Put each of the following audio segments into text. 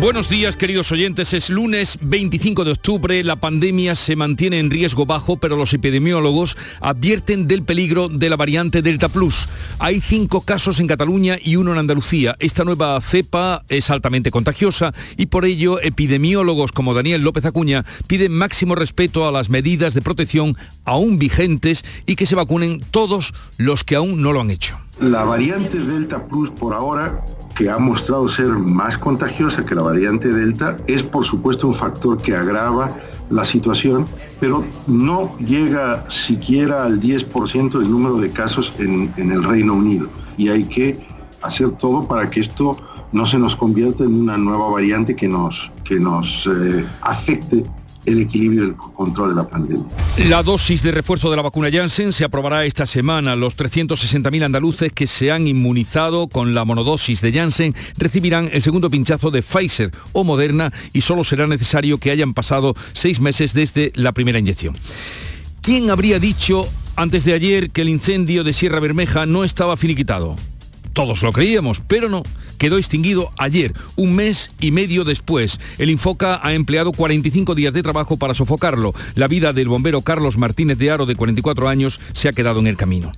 Buenos días queridos oyentes, es lunes 25 de octubre, la pandemia se mantiene en riesgo bajo, pero los epidemiólogos advierten del peligro de la variante Delta Plus. Hay cinco casos en Cataluña y uno en Andalucía. Esta nueva cepa es altamente contagiosa y por ello epidemiólogos como Daniel López Acuña piden máximo respeto a las medidas de protección aún vigentes y que se vacunen todos los que aún no lo han hecho. La variante Delta Plus por ahora que ha mostrado ser más contagiosa que la variante Delta, es por supuesto un factor que agrava la situación, pero no llega siquiera al 10% del número de casos en, el Reino Unido. Y hay que hacer todo para que esto no se nos convierta en una nueva variante que nos, que nos eh, afecte el equilibrio y el control de la pandemia. La dosis de refuerzo de la vacuna Janssen se aprobará esta semana. Los 360.000 andaluces que se han inmunizado con la monodosis de Janssen recibirán el segundo pinchazo de Pfizer o Moderna y solo será necesario que hayan pasado seis meses desde la primera inyección. ¿Quién habría dicho antes de ayer que el incendio de Sierra Bermeja no estaba finiquitado? Todos lo creíamos, pero no quedó extinguido ayer, un mes y medio después. El Infoca ha empleado 45 días de trabajo para sofocarlo. La vida del bombero Carlos Martínez de Aro, de 44 años, se ha quedado en el camino.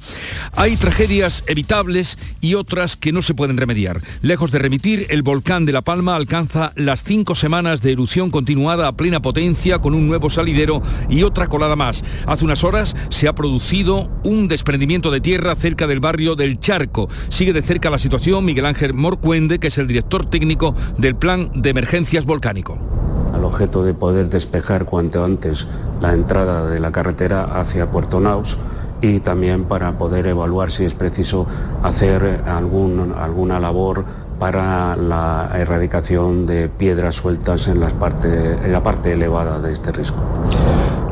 Hay tragedias evitables y otras que no se pueden remediar. Lejos de remitir, el volcán de La Palma alcanza las cinco semanas de erupción continuada a plena potencia con un nuevo salidero y otra colada más. Hace unas horas se ha producido un desprendimiento de tierra cerca del barrio del Charco. Sigue de cerca la situación Miguel Ángel Que es el director técnico del Plan de Emergencias Volcánico. Al objeto de poder despejar cuanto antes la entrada de la carretera hacia Puerto Naus y también para poder evaluar si es preciso hacer algún, alguna labor para la erradicación de piedras sueltas en, las en la parte elevada de este risco.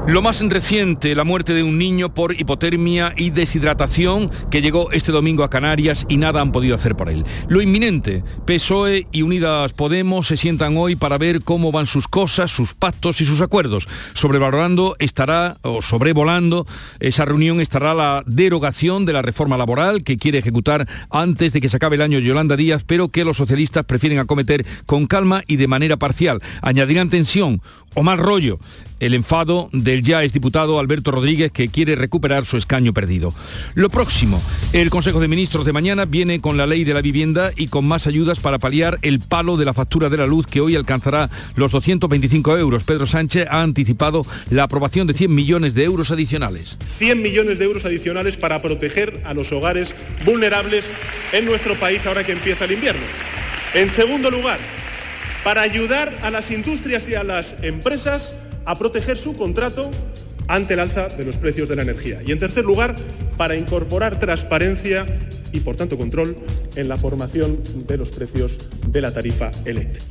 Lo más reciente, la muerte de un niño por hipotermia y deshidratación que llegó este domingo a Canarias y nada han podido hacer por él. Lo inminente, PSOE y Unidas Podemos se sientan hoy para ver cómo van sus cosas, sus pactos y sus acuerdos. Sobrevalorando estará, o sobrevolando, esa reunión estará la derogación de la reforma laboral que quiere ejecutar antes de que se acabe el año Yolanda Díaz, pero que los socialistas prefieren acometer con calma y de manera parcial. Añadirán tensión o mal rollo el enfado del ya exdiputado Alberto Rodríguez que quiere recuperar su escaño perdido. Lo próximo, el Consejo de Ministros de mañana viene con la ley de la vivienda y con más ayudas para paliar el palo de la factura de la luz que hoy alcanzará los 225 euros. Pedro Sánchez ha anticipado la aprobación de 100 millones de euros adicionales. 100 millones de euros adicionales para proteger a los hogares vulnerables en nuestro país ahora que empieza el invierno. En segundo lugar, para ayudar a las industrias y a las empresas a proteger su contrato ante el alza de los precios de la energía. Y en tercer lugar, para incorporar transparencia y, por tanto, control en la formación de los precios de la tarifa eléctrica.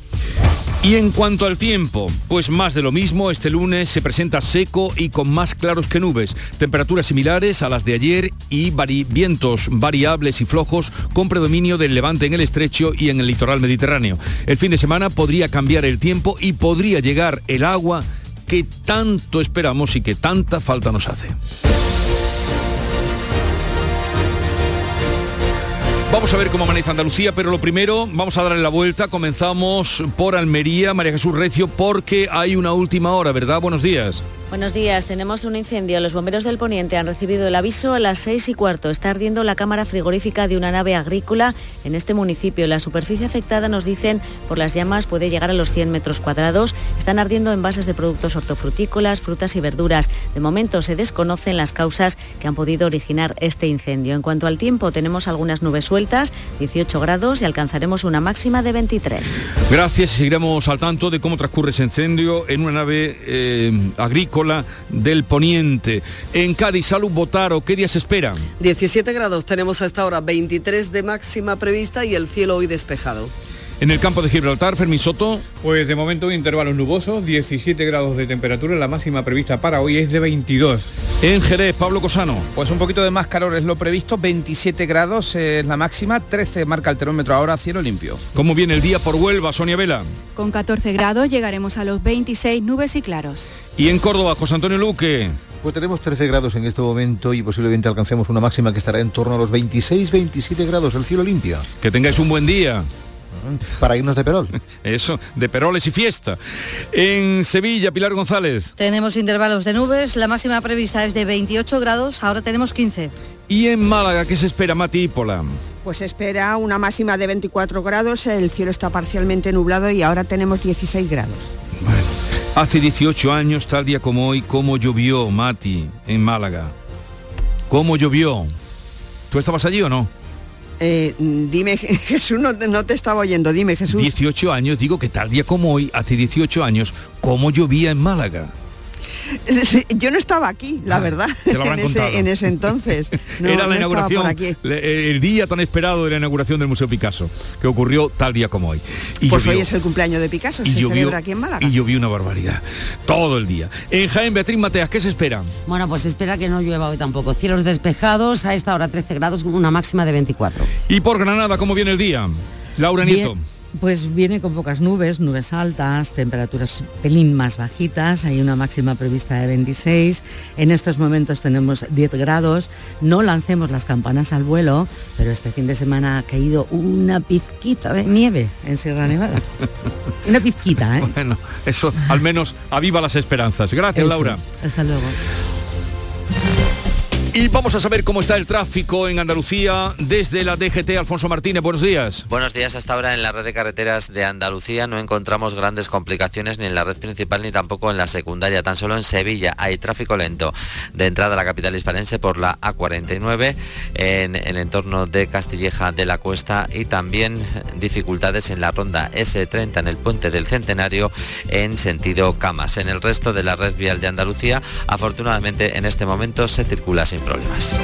Y en cuanto al tiempo, pues más de lo mismo, este lunes se presenta seco y con más claros que nubes, temperaturas similares a las de ayer y vientos variables y flojos con predominio del levante en el estrecho y en el litoral mediterráneo. El fin de semana podría cambiar el tiempo y podría llegar el agua que tanto esperamos y que tanta falta nos hace. Vamos a ver cómo amanece Andalucía, pero lo primero, vamos a darle la vuelta. Comenzamos por Almería, María Jesús Recio, porque hay una última hora, ¿verdad? Buenos días. Buenos días, tenemos un incendio. Los bomberos del Poniente han recibido el aviso a las seis y cuarto. Está ardiendo la cámara frigorífica de una nave agrícola en este municipio. La superficie afectada, nos dicen, por las llamas puede llegar a los 100 metros cuadrados. Están ardiendo envases de productos hortofrutícolas, frutas y verduras. De momento se desconocen las causas que han podido originar este incendio. En cuanto al tiempo, tenemos algunas nubes sueltas, 18 grados y alcanzaremos una máxima de 23. Gracias seguiremos al tanto de cómo transcurre ese incendio en una nave eh, agrícola del Poniente. En Cádiz, Salud Botaro, ¿qué días esperan? 17 grados tenemos a esta hora, 23 de máxima prevista y el cielo hoy despejado. En el campo de Gibraltar, Fermi Soto. Pues de momento intervalos nubosos, 17 grados de temperatura, la máxima prevista para hoy es de 22. En Jerez, Pablo Cosano. Pues un poquito de más calor es lo previsto, 27 grados es la máxima, 13 marca el termómetro ahora, cielo limpio. ¿Cómo viene el día por Huelva, Sonia Vela? Con 14 grados llegaremos a los 26 nubes y claros. Y en Córdoba, José Antonio Luque. Pues tenemos 13 grados en este momento y posiblemente alcancemos una máxima que estará en torno a los 26-27 grados, el cielo limpio. Que tengáis un buen día. Para irnos de Perol. Eso, de Peroles y fiesta. En Sevilla, Pilar González. Tenemos intervalos de nubes, la máxima prevista es de 28 grados, ahora tenemos 15. Y en Málaga, ¿qué se espera, Mati Pola? Pues espera una máxima de 24 grados, el cielo está parcialmente nublado y ahora tenemos 16 grados. Hace 18 años, tal día como hoy, cómo llovió, Mati, en Málaga. ¿Cómo llovió? ¿Tú estabas allí o no? Eh, dime, Jesús, no, no, te estaba oyendo, dime Jesús. 18 años, digo que tal día como hoy, hace 18 años, ¿cómo llovía en Málaga? Yo no estaba aquí, la ah, verdad, en, ese, en, ese, entonces. No, Era la inauguración, el día tan esperado de la inauguración del Museo Picasso, que ocurrió tal día como hoy. Y pues hoy es el cumpleaños de Picasso, y se llovió, celebra aquí en Málaga. Y llovió una barbaridad, todo el día. En Jaén, Beatriz Mateas, ¿qué se espera? Bueno, pues se espera que no llueva hoy tampoco. Cielos despejados, a esta hora 13 grados, una máxima de 24. ¿Y por Granada cómo viene el día? Laura Nieto. Pues viene con pocas nubes, nubes altas, temperaturas pelín más bajitas, hay una máxima prevista de 26, en estos momentos tenemos 10 grados, no lancemos las campanas al vuelo, pero este fin de semana ha caído una pizquita de nieve en Sierra Nevada. Una pizquita, ¿eh? Bueno, eso al menos aviva las esperanzas. Gracias, Laura. Hasta luego. Y vamos a saber cómo está el tráfico en Andalucía desde la DGT. Alfonso Martínez, buenos días. Buenos días. Hasta ahora en la red de carreteras de Andalucía no encontramos grandes complicaciones ni en la red principal ni tampoco en la secundaria. Tan solo en Sevilla hay tráfico lento de entrada a la capital hispanense por la A49 en el entorno de Castilleja de la Cuesta y también dificultades en la ronda S30 en el puente del Centenario en sentido Camas. En el resto de la red vial de Andalucía, afortunadamente en este momento se circula sin problemas.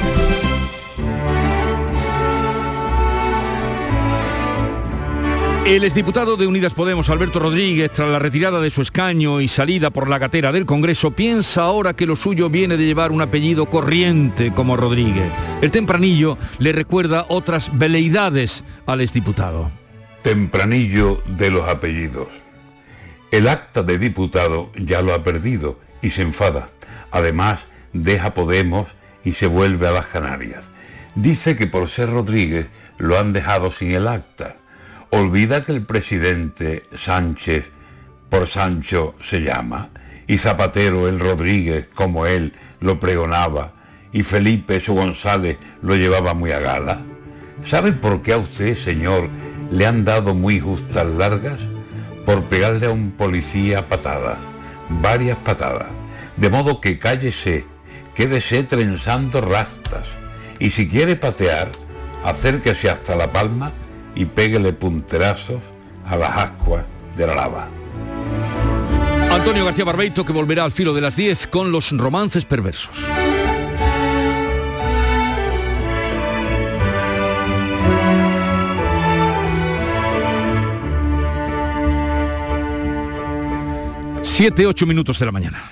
El exdiputado de Unidas Podemos, Alberto Rodríguez, tras la retirada de su escaño y salida por la gatera del Congreso, piensa ahora que lo suyo viene de llevar un apellido corriente como Rodríguez. El tempranillo le recuerda otras veleidades al exdiputado. Tempranillo de los apellidos. El acta de diputado ya lo ha perdido y se enfada. Además, deja Podemos y se vuelve a las Canarias. Dice que por ser Rodríguez lo han dejado sin el acta. Olvida que el presidente Sánchez por Sancho se llama, y Zapatero el Rodríguez como él lo pregonaba, y Felipe su González lo llevaba muy a gala. ¿Sabe por qué a usted, señor, le han dado muy justas largas? Por pegarle a un policía patadas, varias patadas. De modo que cállese quédese trenzando rastas y si quiere patear, acérquese hasta la palma y péguele punterazos a las ascuas de la lava. Antonio García Barbeito que volverá al filo de las 10 con los romances perversos. Siete, ocho minutos de la mañana.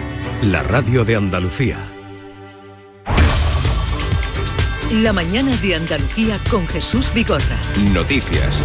la radio de Andalucía. La mañana de Andalucía con Jesús Bigorra. Noticias.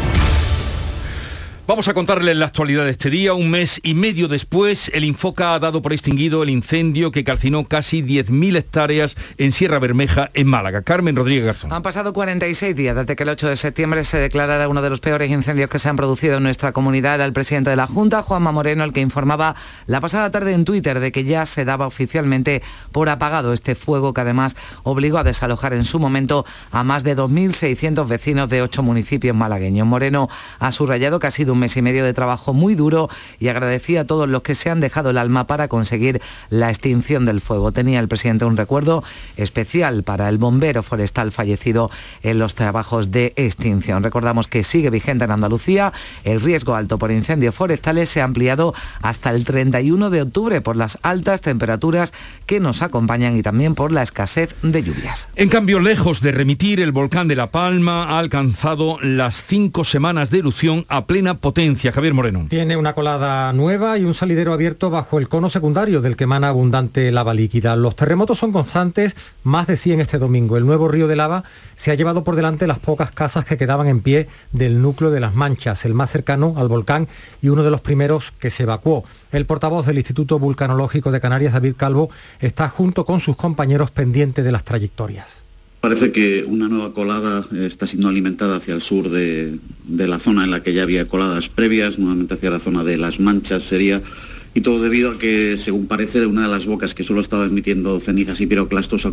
Vamos a contarles la actualidad de este día. Un mes y medio después, el Infoca ha dado por extinguido el incendio que calcinó casi 10.000 hectáreas en Sierra Bermeja, en Málaga. Carmen Rodríguez Garzón. Han pasado 46 días desde que el 8 de septiembre se declarara uno de los peores incendios que se han producido en nuestra comunidad. Era el presidente de la Junta, Juanma Moreno, el que informaba la pasada tarde en Twitter de que ya se daba oficialmente por apagado este fuego que además obligó a desalojar en su momento a más de 2.600 vecinos de ocho municipios malagueños. Moreno ha subrayado que ha sido un mes y medio de trabajo muy duro y agradecía a todos los que se han dejado el alma para conseguir la extinción del fuego. Tenía el presidente un recuerdo especial para el bombero forestal fallecido en los trabajos de extinción. Recordamos que sigue vigente en Andalucía. El riesgo alto por incendios forestales se ha ampliado hasta el 31 de octubre por las altas temperaturas que nos acompañan y también por la escasez de lluvias. En cambio, lejos de remitir, el volcán de La Palma ha alcanzado las cinco semanas de erupción a plena potencia. Javier Moreno. Tiene una colada nueva y un salidero abierto bajo el cono secundario del que emana abundante lava líquida. Los terremotos son constantes, más de 100 este domingo. El nuevo río de lava se ha llevado por delante las pocas casas que quedaban en pie del núcleo de las Manchas, el más cercano al volcán y uno de los primeros que se evacuó. El portavoz del Instituto Vulcanológico de Canarias, David Calvo, está junto con sus compañeros pendiente de las trayectorias. Parece que una nueva colada está siendo alimentada hacia el sur de, la zona en la que ya había coladas previas, nuevamente hacia la zona de las manchas sería, y todo debido a que, según parece, una de las bocas que solo estaba emitiendo cenizas y piroclastos ha,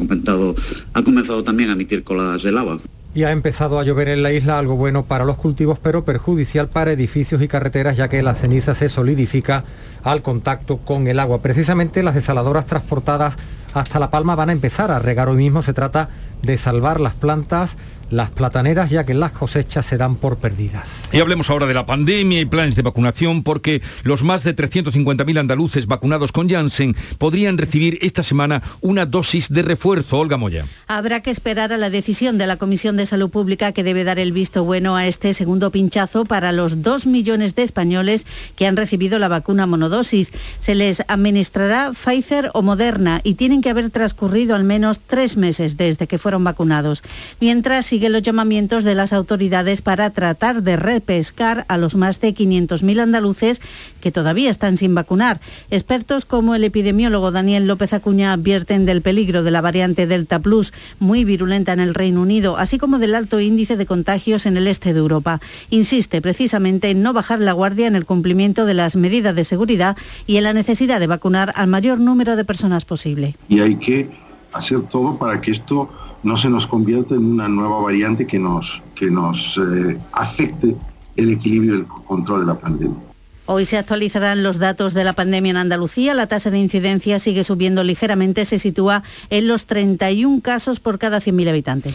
ha comenzado también a emitir coladas de lava. Y ha empezado a llover en la isla, algo bueno para los cultivos, pero perjudicial para edificios y carreteras, ya que la ceniza se solidifica al contacto con el agua. Precisamente las desaladoras transportadas hasta La Palma van a empezar a regar hoy mismo. Se trata de salvar las plantas, las plataneras, ya que las cosechas se dan por perdidas. Y hablemos ahora de la pandemia y planes de vacunación, porque los más de 350.000 andaluces vacunados con Janssen podrían recibir esta semana una dosis de refuerzo. Olga Moya. Habrá que esperar a la decisión de la Comisión de Salud Pública que debe dar el visto bueno a este segundo pinchazo para los dos millones de españoles que han recibido la vacuna monodosis. Se les administrará Pfizer o Moderna y tienen que haber transcurrido al menos tres meses desde que fueron vacunados. Mientras sigue los llamamientos de las autoridades para tratar de repescar a los más de 500.000 andaluces que todavía están sin vacunar. Expertos como el epidemiólogo Daniel López Acuña advierten del peligro de la variante Delta Plus, muy virulenta en el Reino Unido, así como del alto índice de contagios en el este de Europa. Insiste precisamente en no bajar la guardia en el cumplimiento de las medidas de seguridad y en la necesidad de vacunar al mayor número de personas posible. Y hay que hacer todo para que esto no se nos convierta en una nueva variante que nos, que nos eh, afecte el equilibrio y el control de la pandemia. Hoy se actualizarán los datos de la pandemia en Andalucía. La tasa de incidencia sigue subiendo ligeramente, se sitúa en los 31 casos por cada 100.000 habitantes.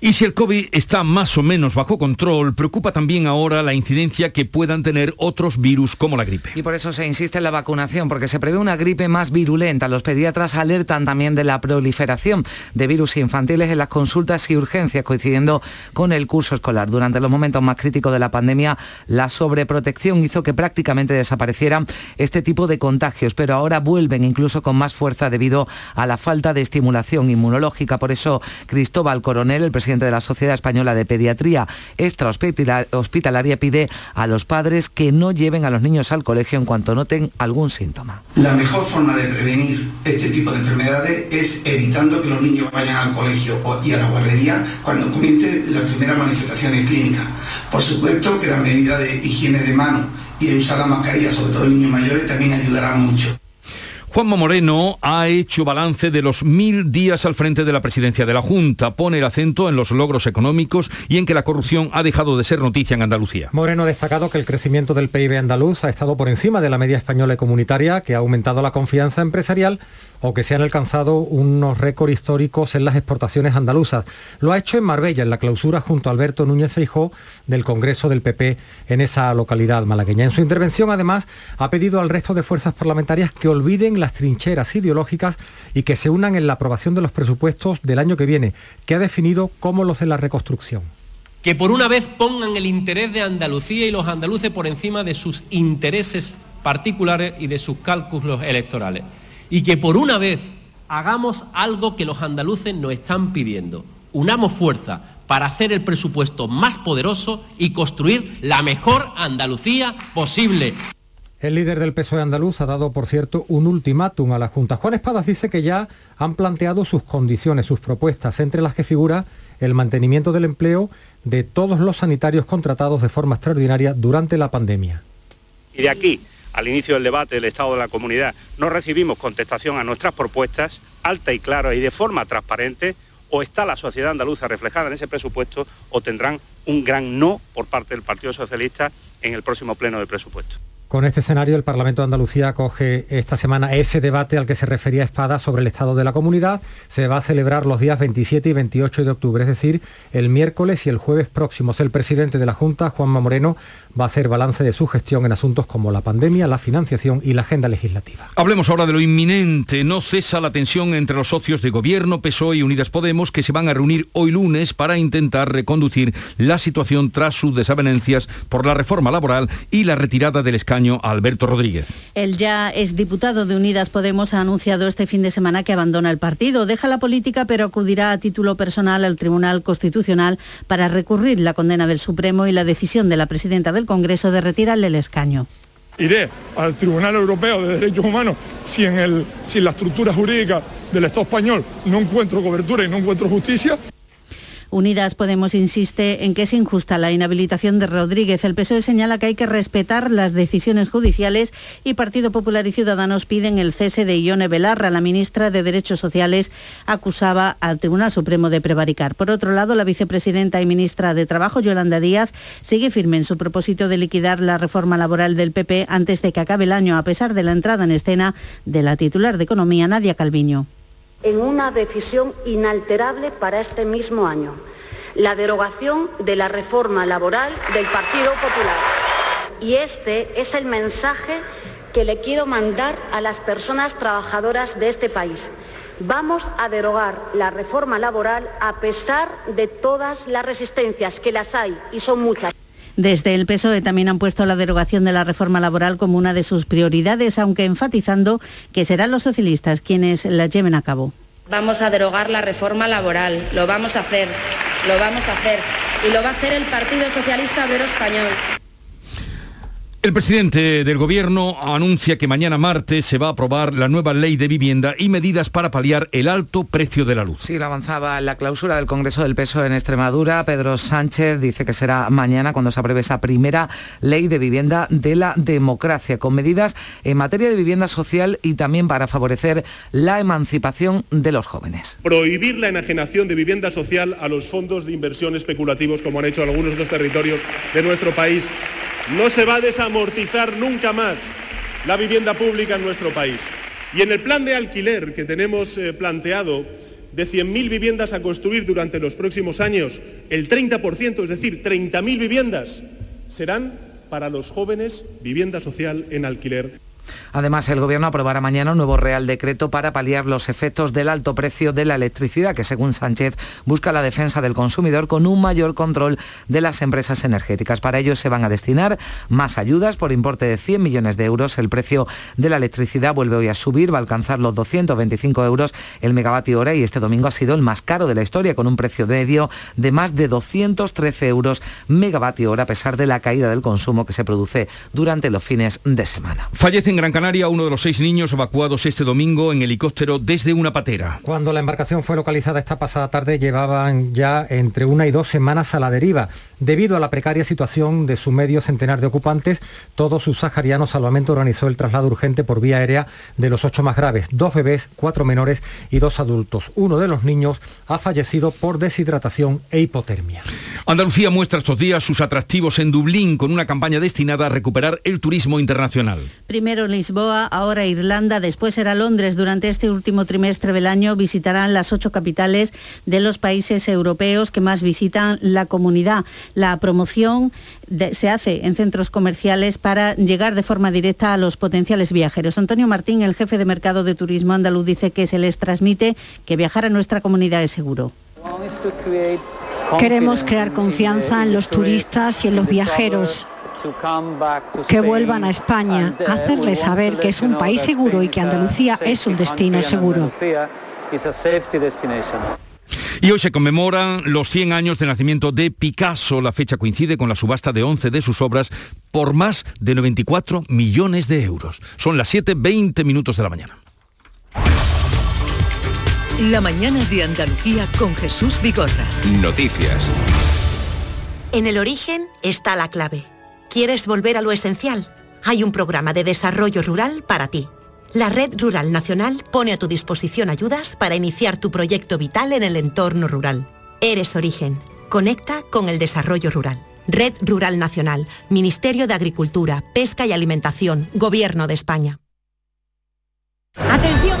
Y si el COVID está más o menos bajo control, preocupa también ahora la incidencia que puedan tener otros virus como la gripe. Y por eso se insiste en la vacunación, porque se prevé una gripe más virulenta. Los pediatras alertan también de la proliferación de virus infantiles en las consultas y urgencias, coincidiendo con el curso escolar. Durante los momentos más críticos de la pandemia, la sobreprotección hizo que prácticamente desaparecieran este tipo de contagios, pero ahora vuelven incluso con más fuerza debido a la falta de estimulación inmunológica. Por eso, Cristóbal Coronel, el presidente de la Sociedad Española de Pediatría Extrahospitalaria, pide a los padres que no lleven a los niños al colegio en cuanto noten algún síntoma. La mejor forma de prevenir este tipo de enfermedades es evitando que los niños vayan al colegio y a la guardería cuando comience las primeras manifestaciones clínicas. Por supuesto que la medida de higiene de mano y de usar la mascarilla, sobre todo en niños mayores, también ayudará mucho. Juanma Moreno ha hecho balance de los mil días al frente de la presidencia de la Junta. Pone el acento en los logros económicos y en que la corrupción ha dejado de ser noticia en Andalucía. Moreno ha destacado que el crecimiento del PIB andaluz ha estado por encima de la media española y comunitaria, que ha aumentado la confianza empresarial o que se han alcanzado unos récords históricos en las exportaciones andaluzas. Lo ha hecho en Marbella, en la clausura junto a Alberto Núñez Feijó del Congreso del PP en esa localidad malagueña. En su intervención, además, ha pedido al resto de fuerzas parlamentarias que olviden las trincheras ideológicas y que se unan en la aprobación de los presupuestos del año que viene, que ha definido como los de la reconstrucción que por una vez pongan el interés de Andalucía y los andaluces por encima de sus intereses particulares y de sus cálculos electorales. Y que por una vez hagamos algo que los andaluces nos están pidiendo. Unamos fuerza para hacer el presupuesto más poderoso y construir la mejor Andalucía posible. El líder del PSOE andaluz ha dado, por cierto, un ultimátum a la Junta. Juan Espadas dice que ya han planteado sus condiciones, sus propuestas, entre las que figura el mantenimiento del empleo de todos los sanitarios contratados de forma extraordinaria durante la pandemia. Y de aquí al inicio del debate del Estado de la Comunidad no recibimos contestación a nuestras propuestas, alta y clara y de forma transparente, o está la sociedad andaluza reflejada en ese presupuesto o tendrán un gran no por parte del Partido Socialista en el próximo pleno de presupuesto. Con este escenario, el Parlamento de Andalucía acoge esta semana ese debate al que se refería Espada sobre el estado de la comunidad. Se va a celebrar los días 27 y 28 de octubre, es decir, el miércoles y el jueves próximos. El presidente de la Junta, Juanma Moreno, va a hacer balance de su gestión en asuntos como la pandemia, la financiación y la agenda legislativa. Hablemos ahora de lo inminente. No cesa la tensión entre los socios de gobierno, PSOE y Unidas Podemos, que se van a reunir hoy lunes para intentar reconducir la situación tras sus desavenencias por la reforma laboral y la retirada del escándalo Alberto Rodríguez. El ya es diputado de Unidas Podemos ha anunciado este fin de semana que abandona el partido. Deja la política pero acudirá a título personal al Tribunal Constitucional para recurrir la condena del Supremo y la decisión de la presidenta del Congreso de retirarle el escaño iré al Tribunal Europeo de Derechos Humanos si en, el, si en la estructura jurídica del Estado español no encuentro cobertura y no encuentro justicia. Unidas Podemos insiste en que es injusta la inhabilitación de Rodríguez. El PSOE señala que hay que respetar las decisiones judiciales y Partido Popular y Ciudadanos piden el cese de Ione Belarra. La ministra de Derechos Sociales acusaba al Tribunal Supremo de prevaricar. Por otro lado, la vicepresidenta y ministra de Trabajo, Yolanda Díaz, sigue firme en su propósito de liquidar la reforma laboral del PP antes de que acabe el año, a pesar de la entrada en escena de la titular de Economía, Nadia Calviño en una decisión inalterable para este mismo año, la derogación de la reforma laboral del Partido Popular. Y este es el mensaje que le quiero mandar a las personas trabajadoras de este país. Vamos a derogar la reforma laboral a pesar de todas las resistencias, que las hay y son muchas. Desde el PSOE también han puesto la derogación de la reforma laboral como una de sus prioridades, aunque enfatizando que serán los socialistas quienes la lleven a cabo. Vamos a derogar la reforma laboral, lo vamos a hacer, lo vamos a hacer y lo va a hacer el Partido Socialista Obrero Español. El presidente del gobierno anuncia que mañana martes se va a aprobar la nueva ley de vivienda y medidas para paliar el alto precio de la luz. Sí, lo avanzaba la clausura del Congreso del Peso en Extremadura. Pedro Sánchez dice que será mañana cuando se apruebe esa primera ley de vivienda de la democracia, con medidas en materia de vivienda social y también para favorecer la emancipación de los jóvenes. Prohibir la enajenación de vivienda social a los fondos de inversión especulativos, como han hecho algunos de los territorios de nuestro país no se va a desamortizar nunca más la vivienda pública en nuestro país. Y en el plan de alquiler que tenemos eh, planteado de 100.000 viviendas a construir durante los próximos años, el 30%, es decir, 30.000 viviendas, serán para los jóvenes vivienda social en alquiler. Además, el Gobierno aprobará mañana un nuevo Real Decreto para paliar los efectos del alto precio de la electricidad, que según Sánchez busca la defensa del consumidor con un mayor control de las empresas energéticas. Para ello se van a destinar más ayudas por importe de 100 millones de euros. El precio de la electricidad vuelve hoy a subir, va a alcanzar los 225 euros el megavatio hora y este domingo ha sido el más caro de la historia, con un precio medio de más de 213 euros megavatio hora, a pesar de la caída del consumo que se produce durante los fines de semana. Fallecen Gran Canaria, uno de los seis niños evacuados este domingo en helicóptero desde una patera. Cuando la embarcación fue localizada esta pasada tarde llevaban ya entre una y dos semanas a la deriva. Debido a la precaria situación de su medio centenar de ocupantes, todo su sahariano salvamento organizó el traslado urgente por vía aérea de los ocho más graves, dos bebés, cuatro menores y dos adultos. Uno de los niños ha fallecido por deshidratación e hipotermia. Andalucía muestra estos días sus atractivos en Dublín con una campaña destinada a recuperar el turismo internacional. Primero Lisboa, ahora Irlanda, después será Londres. Durante este último trimestre del año visitarán las ocho capitales de los países europeos que más visitan la comunidad. La promoción se hace en centros comerciales para llegar de forma directa a los potenciales viajeros. Antonio Martín, el jefe de mercado de turismo andaluz, dice que se les transmite que viajar a nuestra comunidad es seguro. Queremos crear confianza en los turistas y en los viajeros que vuelvan a España, hacerles saber que es un país seguro y que Andalucía es un destino seguro. Y hoy se conmemoran los 100 años de nacimiento de Picasso. La fecha coincide con la subasta de 11 de sus obras por más de 94 millones de euros. Son las 7.20 minutos de la mañana. La mañana de Andalucía con Jesús Bigorra. Noticias. En el origen está la clave. ¿Quieres volver a lo esencial? Hay un programa de desarrollo rural para ti. La Red Rural Nacional pone a tu disposición ayudas para iniciar tu proyecto vital en el entorno rural. Eres origen. Conecta con el desarrollo rural. Red Rural Nacional, Ministerio de Agricultura, Pesca y Alimentación, Gobierno de España. Atención,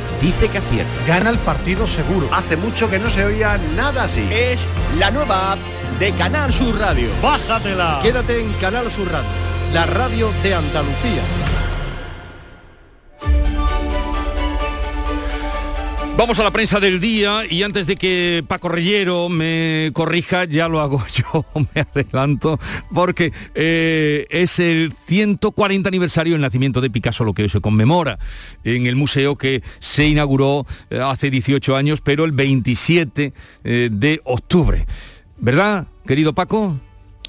dice que acierta. Gana el partido seguro. Hace mucho que no se oía nada así. Es la nueva app de Canal Sur Radio. Bájatela. Quédate en Canal Sur Radio, la radio de Andalucía. Vamos a la prensa del día y antes de que Paco Reyero me corrija, ya lo hago yo, me adelanto, porque eh, es el 140 aniversario del nacimiento de Picasso, lo que hoy se conmemora en el museo que se inauguró eh, hace 18 años, pero el 27 eh, de octubre. ¿Verdad, querido Paco?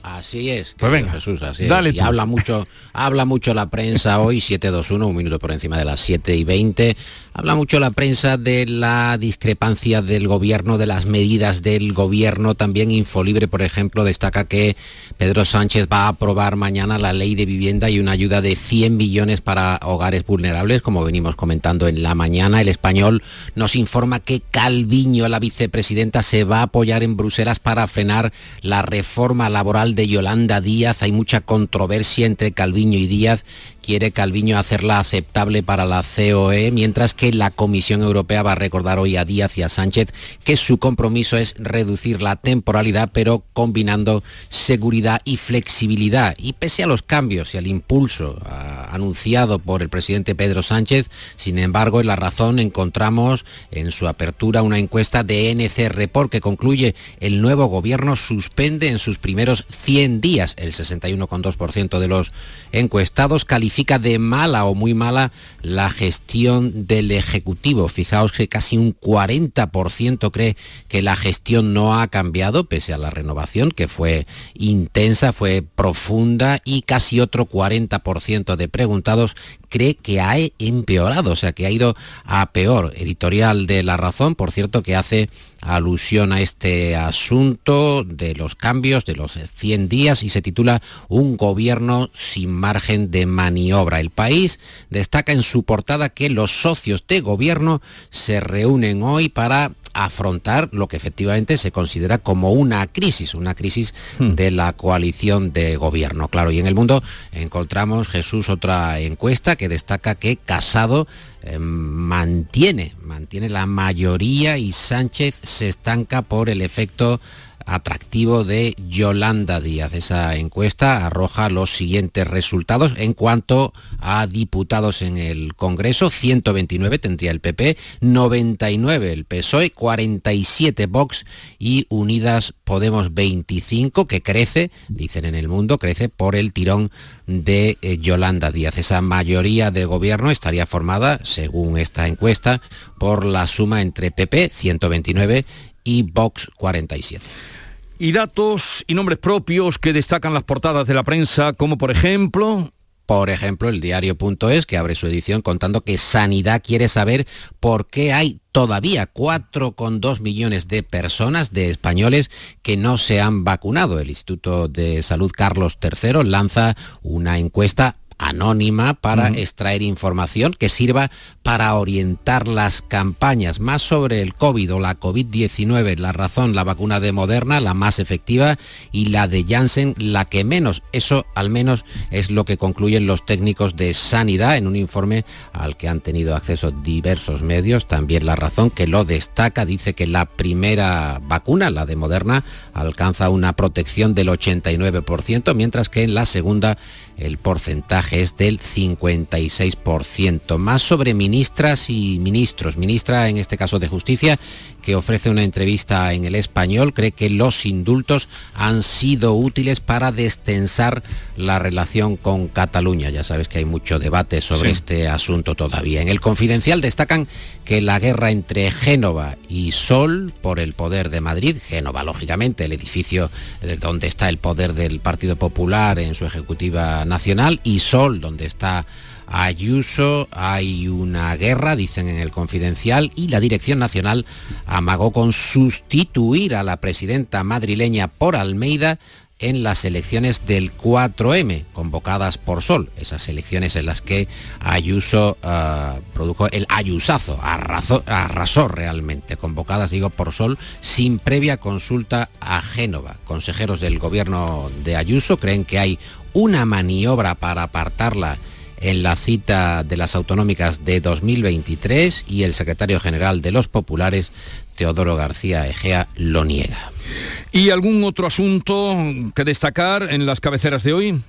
Así es, Pues venga, Jesús, así dale es. Y habla mucho, habla mucho la prensa hoy, 721, un minuto por encima de las 7 y 20. Habla mucho la prensa de la discrepancia del gobierno, de las medidas del gobierno. También Infolibre, por ejemplo, destaca que Pedro Sánchez va a aprobar mañana la ley de vivienda y una ayuda de 100 millones para hogares vulnerables, como venimos comentando en la mañana. El español nos informa que Calviño, la vicepresidenta, se va a apoyar en Bruselas para frenar la reforma laboral de Yolanda Díaz. Hay mucha controversia entre Calviño y Díaz. Quiere Calviño hacerla aceptable para la COE, mientras que la Comisión Europea va a recordar hoy a Díaz y a Sánchez que su compromiso es reducir la temporalidad, pero combinando seguridad y flexibilidad. Y pese a los cambios y al impulso ah, anunciado por el presidente Pedro Sánchez, sin embargo, en la razón encontramos en su apertura una encuesta de NC Report que concluye el nuevo gobierno suspende en sus primeros 100 días. El 61,2% de los encuestados de mala o muy mala la gestión del Ejecutivo. Fijaos que casi un 40% cree que la gestión no ha cambiado pese a la renovación que fue intensa, fue profunda y casi otro 40% de preguntados cree que ha empeorado, o sea, que ha ido a peor. Editorial de La Razón, por cierto, que hace alusión a este asunto de los cambios de los 100 días y se titula Un gobierno sin margen de maniobra. El país destaca en su portada que los socios de gobierno se reúnen hoy para afrontar lo que efectivamente se considera como una crisis, una crisis de la coalición de gobierno. Claro, y en el mundo encontramos, Jesús, otra encuesta que destaca que Casado eh, mantiene, mantiene la mayoría y Sánchez se estanca por el efecto atractivo de Yolanda Díaz. Esa encuesta arroja los siguientes resultados en cuanto a diputados en el Congreso. 129 tendría el PP, 99 el PSOE, 47 Vox y Unidas Podemos 25, que crece, dicen en el mundo, crece por el tirón de eh, Yolanda Díaz. Esa mayoría de gobierno estaría formada, según esta encuesta, por la suma entre PP 129 y Vox 47. Y datos y nombres propios que destacan las portadas de la prensa, como por ejemplo... Por ejemplo, el diario.es, que abre su edición contando que Sanidad quiere saber por qué hay todavía 4,2 millones de personas, de españoles, que no se han vacunado. El Instituto de Salud Carlos III lanza una encuesta anónima para extraer información que sirva para orientar las campañas más sobre el COVID o la COVID-19. La razón, la vacuna de Moderna, la más efectiva, y la de Janssen, la que menos. Eso al menos es lo que concluyen los técnicos de sanidad en un informe al que han tenido acceso diversos medios. También la razón que lo destaca, dice que la primera vacuna, la de Moderna, alcanza una protección del 89%, mientras que en la segunda el porcentaje es del 56%. Más sobre ministras y ministros. Ministra, en este caso de Justicia, que ofrece una entrevista en el español, cree que los indultos han sido útiles para destensar la relación con Cataluña. Ya sabes que hay mucho debate sobre este asunto todavía. En el confidencial destacan que la guerra entre Génova y Sol por el poder de Madrid, Génova lógicamente, el edificio donde está el poder del Partido Popular en su ejecutiva nacional, y Sol donde está Ayuso, hay una guerra, dicen en el confidencial, y la Dirección Nacional amagó con sustituir a la presidenta madrileña por Almeida en las elecciones del 4M, convocadas por Sol, esas elecciones en las que Ayuso ah, produjo el ayusazo, arrasó, arrasó realmente, convocadas, digo, por Sol, sin previa consulta a Génova. Consejeros del gobierno de Ayuso creen que hay una maniobra para apartarla en la cita de las autonómicas de 2023 y el secretario general de los populares, Teodoro García Egea, lo niega. ¿Y algún otro asunto que destacar en las cabeceras de hoy?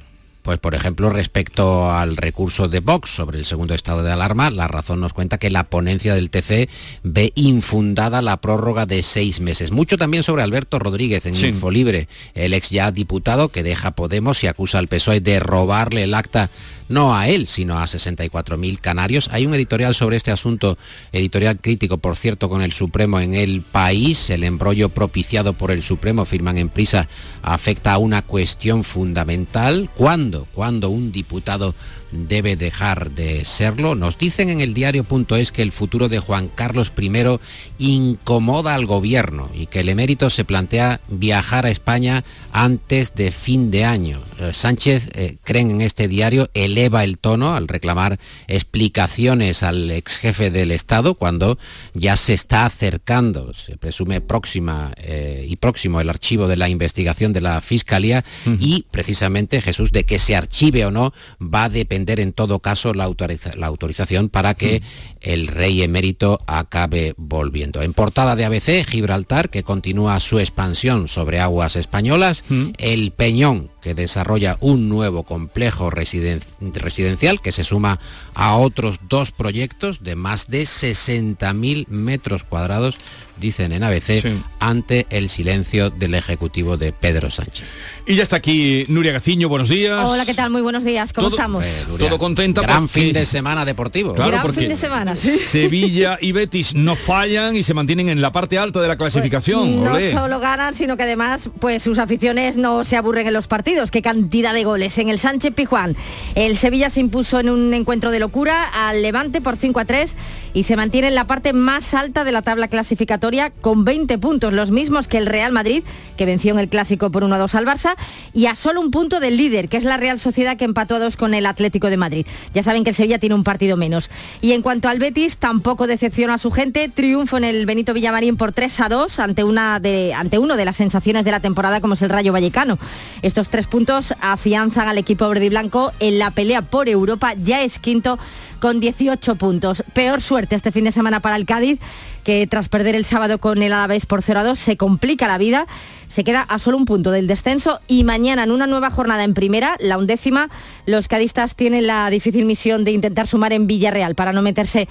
Pues por ejemplo, respecto al recurso de Vox sobre el segundo estado de alarma, la razón nos cuenta que la ponencia del TC ve infundada la prórroga de seis meses. Mucho también sobre Alberto Rodríguez en Infolibre, el ex ya diputado que deja Podemos y acusa al PSOE de robarle el acta no a él, sino a 64.000 canarios. Hay un editorial sobre este asunto, editorial crítico, por cierto, con el Supremo en el país. El embrollo propiciado por el Supremo, firman en prisa, afecta a una cuestión fundamental. ¿Cuándo? Cuando un diputado debe dejar de serlo. Nos dicen en el diario.es que el futuro de Juan Carlos I incomoda al gobierno y que el emérito se plantea viajar a España antes de fin de año. Eh, Sánchez, eh, creen en este diario, eleva el tono al reclamar explicaciones al ex jefe del Estado cuando ya se está acercando, se presume próxima eh, y próximo el archivo de la investigación de la Fiscalía y precisamente Jesús de que se archive o no va a depender en todo caso la, autorización para que mm. el rey emérito acabe volviendo. En portada de ABC, Gibraltar, que continúa su expansión sobre aguas españolas, mm. el Peñón, que desarrolla un nuevo complejo residencial que se suma a otros dos proyectos de más de 60.000 metros cuadrados dicen en ABC, ante el silencio del Ejecutivo de Pedro Sánchez. Y ya está aquí Nuria Gaciño, buenos días. Hola, ¿qué tal? Muy buenos días, ¿cómo estamos? Eh, todo contenta. Gran fin de semana deportivo. Claro, Gran fin de semana, Sevilla y Betis no fallan y se mantienen en la parte alta de la clasificación. Pues, no solo ganan, sino que además pues sus aficiones no se aburren en los partidos. Qué cantidad de goles en el Sánchez Pijuán. El Sevilla se impuso en un encuentro de locura al Levante por 5 a 3 y se mantiene en la parte más alta de la tabla clasificatoria con 20 puntos, los mismos que el Real Madrid, que venció en el clásico por 1 a 2 al Barça, y a solo un punto del líder, que es la Real Sociedad que empató a dos con el Atlético de Madrid. Ya saben que el Sevilla tiene un partido menos. Y en cuanto al Betis, tampoco decepciona a su gente, triunfo en el Benito Villamarín por 3 a 2 ante, una de, ante uno de las sensaciones de la temporada como es el Rayo Vallecano. Estos tres puntos afianzan al equipo verde y blanco en la pelea por Europa, ya es quinto con 18 puntos. Peor suerte este fin de semana para el Cádiz, que tras perder el sábado con el Alavés por 0 a 2 se complica la vida se queda a solo un punto del descenso y mañana en una nueva jornada en primera, la undécima, los cadistas tienen la difícil misión de intentar sumar en Villarreal para no meterse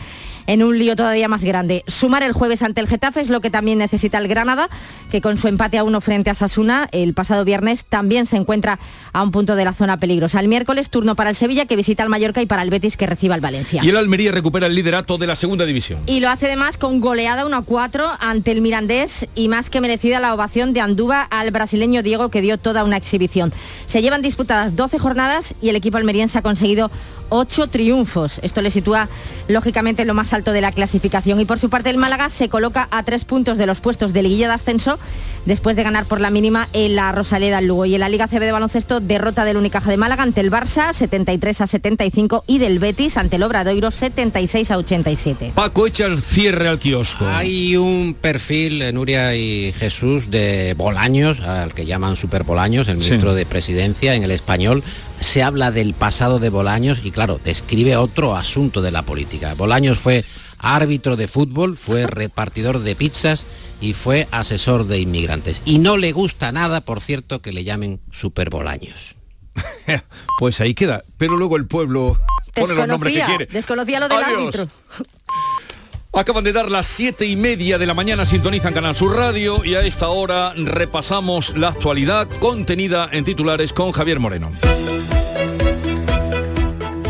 en un lío todavía más grande. Sumar el jueves ante el Getafe es lo que también necesita el Granada, que con su empate a uno frente a Sasuna el pasado viernes también se encuentra a un punto de la zona peligrosa. El miércoles turno para el Sevilla que visita al Mallorca y para el Betis que reciba al Valencia. Y el Almería recupera el liderato de la segunda división. Y lo hace además con goleada 1 a 4 ante el Mirandés y más que merecida la ovación de Andúba al brasileño Diego que dio toda una exhibición. Se llevan disputadas 12 jornadas y el equipo almeriense ha conseguido ocho triunfos. Esto le sitúa lógicamente en lo más alto de la clasificación. Y por su parte el Málaga se coloca a tres puntos de los puestos de liguilla de ascenso después de ganar por la mínima en la Rosaleda al Lugo. Y en la Liga CB de baloncesto derrota del Unicaja de Málaga ante el Barça 73 a 75 y del Betis ante el Obradoiro 76 a 87. Paco echa el cierre al kiosco. Hay un perfil, Nuria y Jesús, de Bolaños, al que llaman Super Bolaños, el ministro de Presidencia en el español, se habla del pasado de Bolaños y claro, describe otro asunto de la política. Bolaños fue árbitro de fútbol, fue repartidor de pizzas y fue asesor de inmigrantes. Y no le gusta nada, por cierto, que le llamen Super Bolaños. pues ahí queda, pero luego el pueblo pone los nombres que quiere. Desconocía lo del árbitro. Acaban de dar las siete y media de la mañana, sintonizan Canal Sur Radio y a esta hora repasamos la actualidad contenida en titulares con Javier Moreno.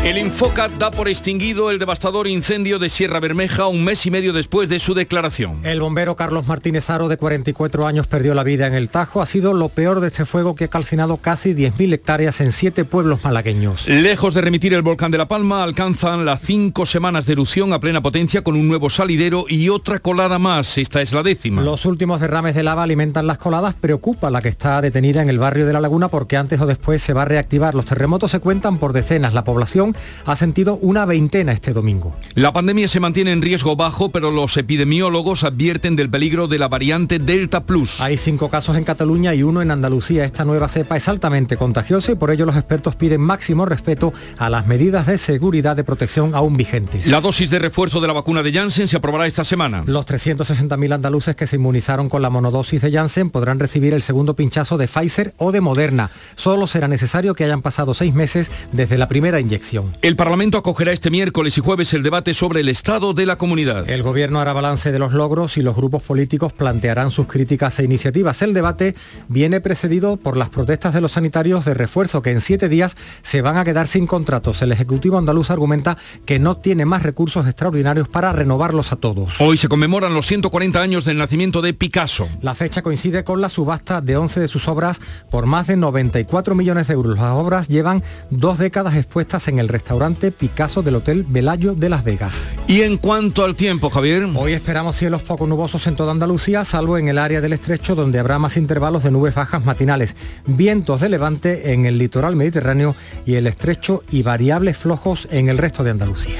El Infocat da por extinguido el devastador incendio de Sierra Bermeja un mes y medio después de su declaración. El bombero Carlos Martínez Aro, de 44 años, perdió la vida en el Tajo. Ha sido lo peor de este fuego que ha calcinado casi 10.000 hectáreas en siete pueblos malagueños. Lejos de remitir el volcán de La Palma, alcanzan las cinco semanas de erupción a plena potencia con un nuevo salidero y otra colada más. Esta es la décima. Los últimos derrames de lava alimentan las coladas. Preocupa la que está detenida en el barrio de La Laguna porque antes o después se va a reactivar. Los terremotos se cuentan por decenas. La población ha sentido una veintena este domingo. La pandemia se mantiene en riesgo bajo, pero los epidemiólogos advierten del peligro de la variante Delta Plus. Hay cinco casos en Cataluña y uno en Andalucía. Esta nueva cepa es altamente contagiosa y por ello los expertos piden máximo respeto a las medidas de seguridad de protección aún vigentes. La dosis de refuerzo de la vacuna de Janssen se aprobará esta semana. Los 360.000 andaluces que se inmunizaron con la monodosis de Janssen podrán recibir el segundo pinchazo de Pfizer o de Moderna. Solo será necesario que hayan pasado seis meses desde la primera inyección. El Parlamento acogerá este miércoles y jueves el debate sobre el estado de la comunidad. El Gobierno hará balance de los logros y los grupos políticos plantearán sus críticas e iniciativas. El debate viene precedido por las protestas de los sanitarios de refuerzo que en siete días se van a quedar sin contratos. El Ejecutivo andaluz argumenta que no tiene más recursos extraordinarios para renovarlos a todos. Hoy se conmemoran los 140 años del nacimiento de Picasso. La fecha coincide con la subasta de 11 de sus obras por más de 94 millones de euros. Las obras llevan dos décadas expuestas en el restaurante Picasso del Hotel Velayo de Las Vegas. Y en cuanto al tiempo, Javier. Hoy esperamos cielos poco nubosos en toda Andalucía, salvo en el área del estrecho donde habrá más intervalos de nubes bajas matinales, vientos de levante en el litoral mediterráneo y el estrecho y variables flojos en el resto de Andalucía.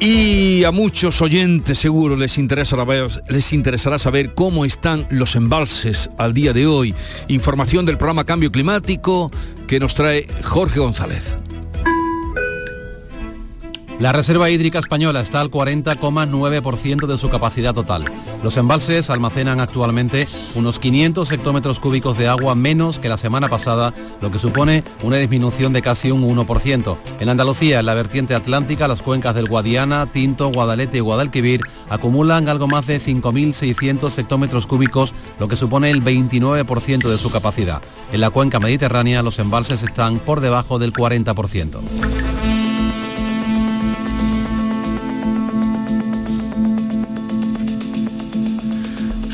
Y a muchos oyentes seguro les interesará, les interesará saber cómo están los embalses al día de hoy. Información del programa Cambio Climático que nos trae Jorge González. La reserva hídrica española está al 40,9% de su capacidad total. Los embalses almacenan actualmente unos 500 hectómetros cúbicos de agua menos que la semana pasada, lo que supone una disminución de casi un 1%. En Andalucía, en la vertiente atlántica, las cuencas del Guadiana, Tinto, Guadalete y Guadalquivir acumulan algo más de 5.600 hectómetros cúbicos, lo que supone el 29% de su capacidad. En la cuenca mediterránea, los embalses están por debajo del 40%.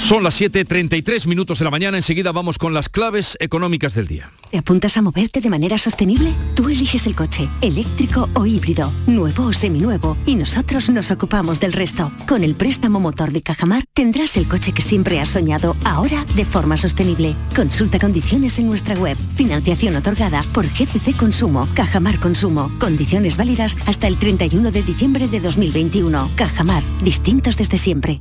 Son las 7.33 minutos de la mañana. Enseguida vamos con las claves económicas del día. ¿Te apuntas a moverte de manera sostenible? Tú eliges el coche, eléctrico o híbrido, nuevo o seminuevo, y nosotros nos ocupamos del resto. Con el préstamo motor de Cajamar tendrás el coche que siempre has soñado, ahora de forma sostenible. Consulta condiciones en nuestra web. Financiación otorgada por GCC Consumo, Cajamar Consumo. Condiciones válidas hasta el 31 de diciembre de 2021. Cajamar, distintos desde siempre.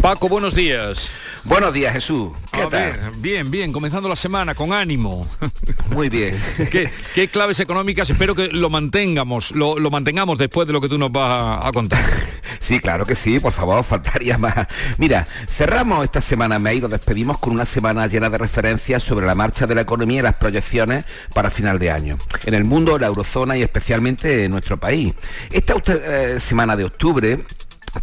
Paco, buenos días. Buenos días, Jesús. ¿Qué tal? bien, bien, comenzando la semana con ánimo. Muy bien. ¿Qué, claves económicas? Espero que lo mantengamos, lo, mantengamos después de lo que tú nos vas a, contar. Sí, claro que sí, por favor, faltaría más. Mira, cerramos esta semana me y lo despedimos con una semana llena de referencias sobre la marcha de la economía y las proyecciones para final de año. En el mundo, la eurozona y especialmente en nuestro país. Esta eh, semana de octubre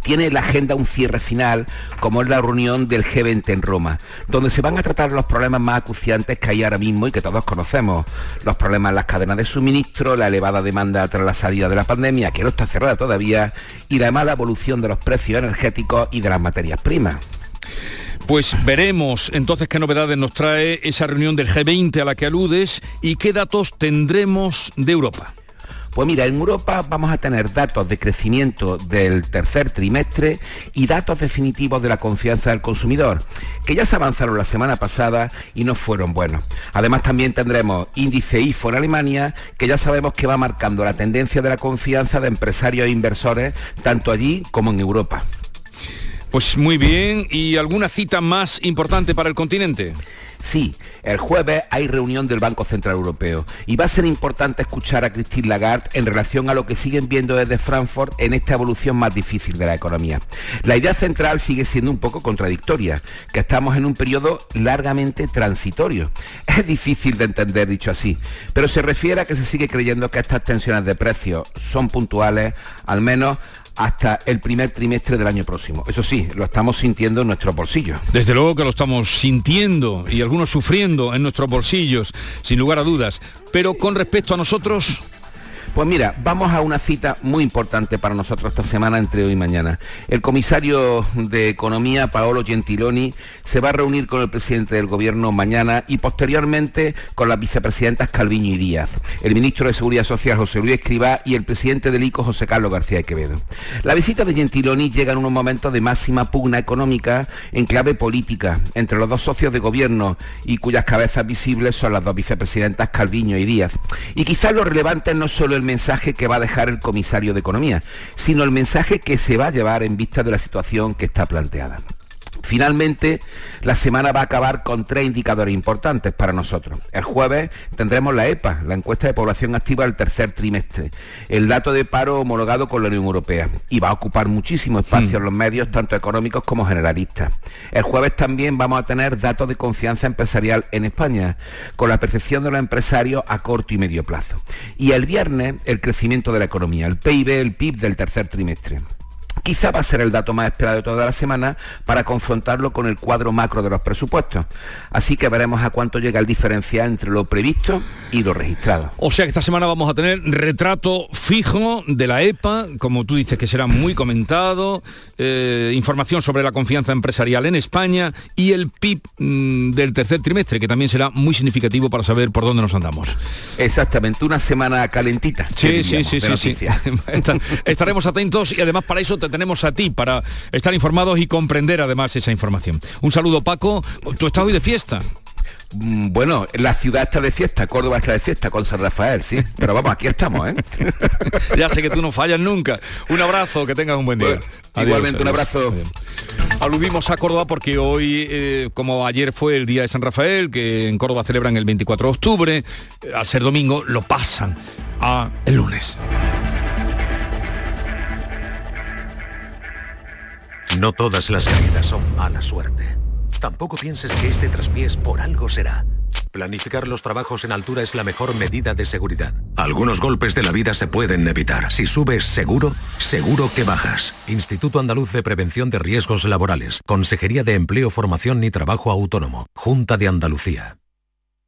tiene la agenda un cierre final, como es la reunión del G20 en Roma, donde se van a tratar los problemas más acuciantes que hay ahora mismo y que todos conocemos. Los problemas en las cadenas de suministro, la elevada demanda tras la salida de la pandemia, que no está cerrada todavía, y la mala evolución de los precios energéticos y de las materias primas. Pues veremos entonces qué novedades nos trae esa reunión del G20 a la que aludes y qué datos tendremos de Europa. Pues mira, en Europa vamos a tener datos de crecimiento del tercer trimestre y datos definitivos de la confianza del consumidor, que ya se avanzaron la semana pasada y no fueron buenos. Además también tendremos índice IFO en Alemania, que ya sabemos que va marcando la tendencia de la confianza de empresarios e inversores, tanto allí como en Europa. Pues muy bien, ¿y alguna cita más importante para el continente? Sí, el jueves hay reunión del Banco Central Europeo y va a ser importante escuchar a Christine Lagarde en relación a lo que siguen viendo desde Frankfurt en esta evolución más difícil de la economía. La idea central sigue siendo un poco contradictoria, que estamos en un periodo largamente transitorio. Es difícil de entender dicho así, pero se refiere a que se sigue creyendo que estas tensiones de precios son puntuales, al menos hasta el primer trimestre del año próximo. Eso sí, lo estamos sintiendo en nuestros bolsillos. Desde luego que lo estamos sintiendo y algunos sufriendo en nuestros bolsillos, sin lugar a dudas. Pero con respecto a nosotros... Pues mira, vamos a una cita muy importante para nosotros esta semana entre hoy y mañana. El comisario de Economía, Paolo Gentiloni, se va a reunir con el presidente del Gobierno mañana y posteriormente con las vicepresidentas Calviño y Díaz, el ministro de Seguridad Social José Luis Escribá y el presidente del ICO José Carlos García de Quevedo. La visita de Gentiloni llega en unos momentos de máxima pugna económica en clave política entre los dos socios de gobierno y cuyas cabezas visibles son las dos vicepresidentas Calviño y Díaz. Y quizás lo relevante no solo el mensaje que va a dejar el comisario de Economía, sino el mensaje que se va a llevar en vista de la situación que está planteada. Finalmente, la semana va a acabar con tres indicadores importantes para nosotros. El jueves tendremos la EPA, la encuesta de población activa del tercer trimestre, el dato de paro homologado con la Unión Europea y va a ocupar muchísimo espacio hmm. en los medios, tanto económicos como generalistas. El jueves también vamos a tener datos de confianza empresarial en España, con la percepción de los empresarios a corto y medio plazo. Y el viernes, el crecimiento de la economía, el PIB, el PIB del tercer trimestre quizá va a ser el dato más esperado de toda la semana para confrontarlo con el cuadro macro de los presupuestos. Así que veremos a cuánto llega el diferencial entre lo previsto y lo registrado. O sea que esta semana vamos a tener retrato fijo de la EPA, como tú dices que será muy comentado, eh, información sobre la confianza empresarial en España y el PIB mm, del tercer trimestre, que también será muy significativo para saber por dónde nos andamos. Exactamente, una semana calentita. Sí, sí, sí, sí, sí. Estaremos atentos y además para eso te tenemos a ti para estar informados y comprender además esa información. Un saludo Paco, tú estás hoy de fiesta. Mm, bueno, la ciudad está de fiesta, Córdoba está de fiesta con San Rafael, sí. Pero vamos, aquí estamos, ¿eh? ya sé que tú no fallas nunca. Un abrazo, que tengas un buen día. igualmente, un abrazo. Aludimos a Córdoba porque hoy, eh, como ayer fue el día de San Rafael, que en Córdoba celebran el 24 de octubre, eh, al ser domingo lo pasan a el lunes. No todas las caídas son mala suerte. Tampoco pienses que este traspiés por algo será. Planificar los trabajos en altura es la mejor medida de seguridad. Algunos golpes de la vida se pueden evitar. Si subes seguro, seguro que bajas. Instituto Andaluz de Prevención de Riesgos Laborales. Consejería de Empleo, Formación y Trabajo Autónomo. Junta de Andalucía.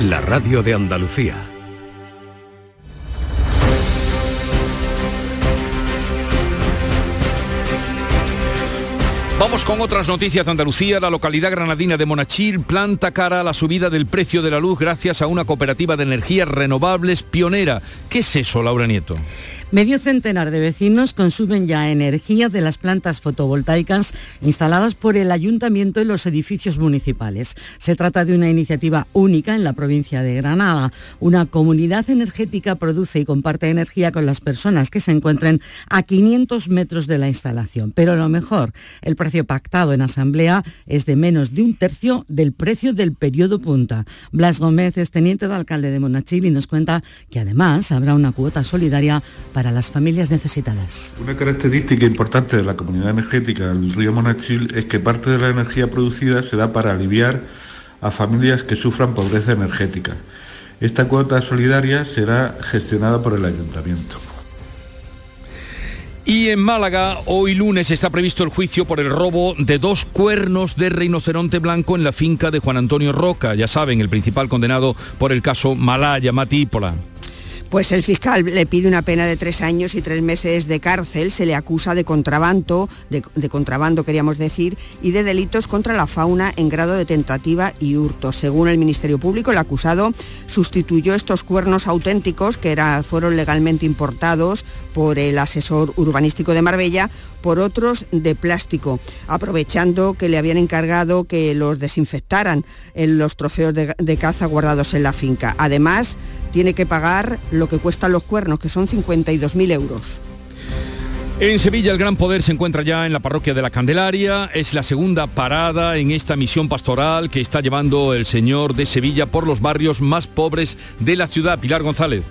la radio de Andalucía. Vamos con otras noticias de Andalucía. La localidad granadina de Monachil planta cara a la subida del precio de la luz gracias a una cooperativa de energías renovables pionera. ¿Qué es eso, Laura Nieto? Medio centenar de vecinos consumen ya energía de las plantas fotovoltaicas instaladas por el ayuntamiento en los edificios municipales. Se trata de una iniciativa única en la provincia de Granada. Una comunidad energética produce y comparte energía con las personas que se encuentren a 500 metros de la instalación. Pero lo mejor, el precio pactado en asamblea es de menos de un tercio del precio del periodo punta. Blas Gómez es teniente de alcalde de Monachil y nos cuenta que además habrá una cuota solidaria para las familias necesitadas. Una característica importante de la comunidad energética del río Monachil es que parte de la energía producida se da para aliviar a familias que sufran pobreza energética. Esta cuota solidaria será gestionada por el ayuntamiento. Y en Málaga, hoy lunes, está previsto el juicio por el robo de dos cuernos de rinoceronte blanco en la finca de Juan Antonio Roca, ya saben, el principal condenado por el caso Malaya Matípola. Pues el fiscal le pide una pena de tres años y tres meses de cárcel. Se le acusa de contrabando, de, contrabando queríamos decir, y de delitos contra la fauna en grado de tentativa y hurto. Según el Ministerio Público, el acusado sustituyó estos cuernos auténticos que fueron legalmente importados por el asesor urbanístico de Marbella por otros de plástico, aprovechando que le habían encargado que los desinfectaran en los trofeos de, de caza guardados en la finca. Además, tiene que pagar lo que cuestan los cuernos, que son 52.000 euros. En Sevilla el Gran Poder se encuentra ya en la parroquia de la Candelaria. Es la segunda parada en esta misión pastoral que está llevando el Señor de Sevilla por los barrios más pobres de la ciudad. Pilar González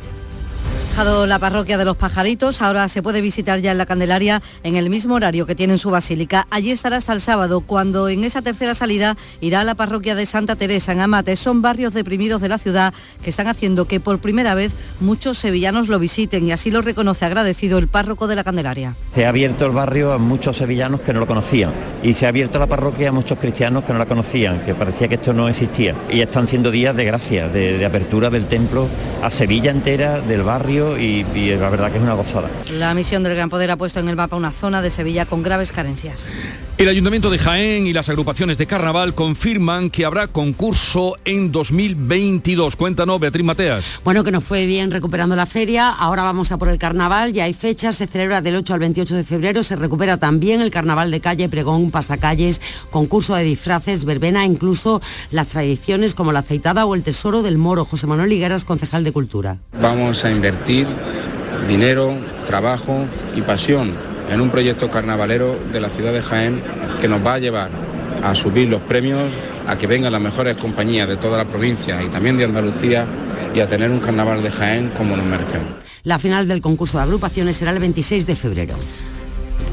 dejado la parroquia de los pajaritos, ahora se puede visitar ya en la Candelaria en el mismo horario que tiene en su basílica. Allí estará hasta el sábado, cuando en esa tercera salida irá a la parroquia de Santa Teresa en Amate. Son barrios deprimidos de la ciudad que están haciendo que por primera vez muchos sevillanos lo visiten y así lo reconoce agradecido el párroco de la Candelaria. Se ha abierto el barrio a muchos sevillanos que no lo conocían y se ha abierto la parroquia a muchos cristianos que no la conocían, que parecía que esto no existía. Y están siendo días de gracia, de apertura del templo a Sevilla entera, del barrio y, la verdad que es una gozada. La misión del Gran Poder ha puesto en el mapa una zona de Sevilla con graves carencias. El Ayuntamiento de Jaén y las agrupaciones de Carnaval confirman que habrá concurso en 2022. Cuéntanos, Beatriz Mateas. Bueno, que nos fue bien recuperando la feria. Ahora vamos a por el Carnaval. Ya hay fechas. Se celebra del 8 al 28 de febrero. Se recupera también el Carnaval de calle, pregón, pasacalles, concurso de disfraces, verbena, incluso las tradiciones como la aceitada o el tesoro del moro. José Manuel Higueras, concejal de Cultura. Vamos a invertir dinero, trabajo y pasión en un proyecto carnavalero de la ciudad de Jaén que nos va a llevar a subir los premios, a que vengan las mejores compañías de toda la provincia y también de Andalucía y a tener un carnaval de Jaén como nos merecemos. La final del concurso de agrupaciones será el 26 de febrero.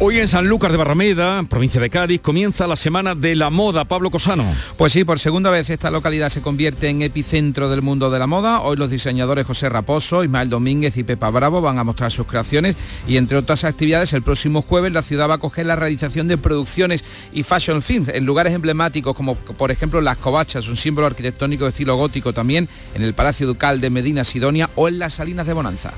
Hoy en Sanlúcar de Barrameda, provincia de Cádiz, comienza la Semana de la Moda. Pablo Cosano. Pues sí, por segunda vez esta localidad se convierte en epicentro del mundo de la moda. Hoy los diseñadores José Raposo, Ismael Domínguez y Pepa Bravo van a mostrar sus creaciones y entre otras actividades el próximo jueves la ciudad va a coger la realización de producciones y fashion films en lugares emblemáticos como por ejemplo Las Covachas, un símbolo arquitectónico de estilo gótico también, en el Palacio Ducal de Medina Sidonia o en las Salinas de Bonanza.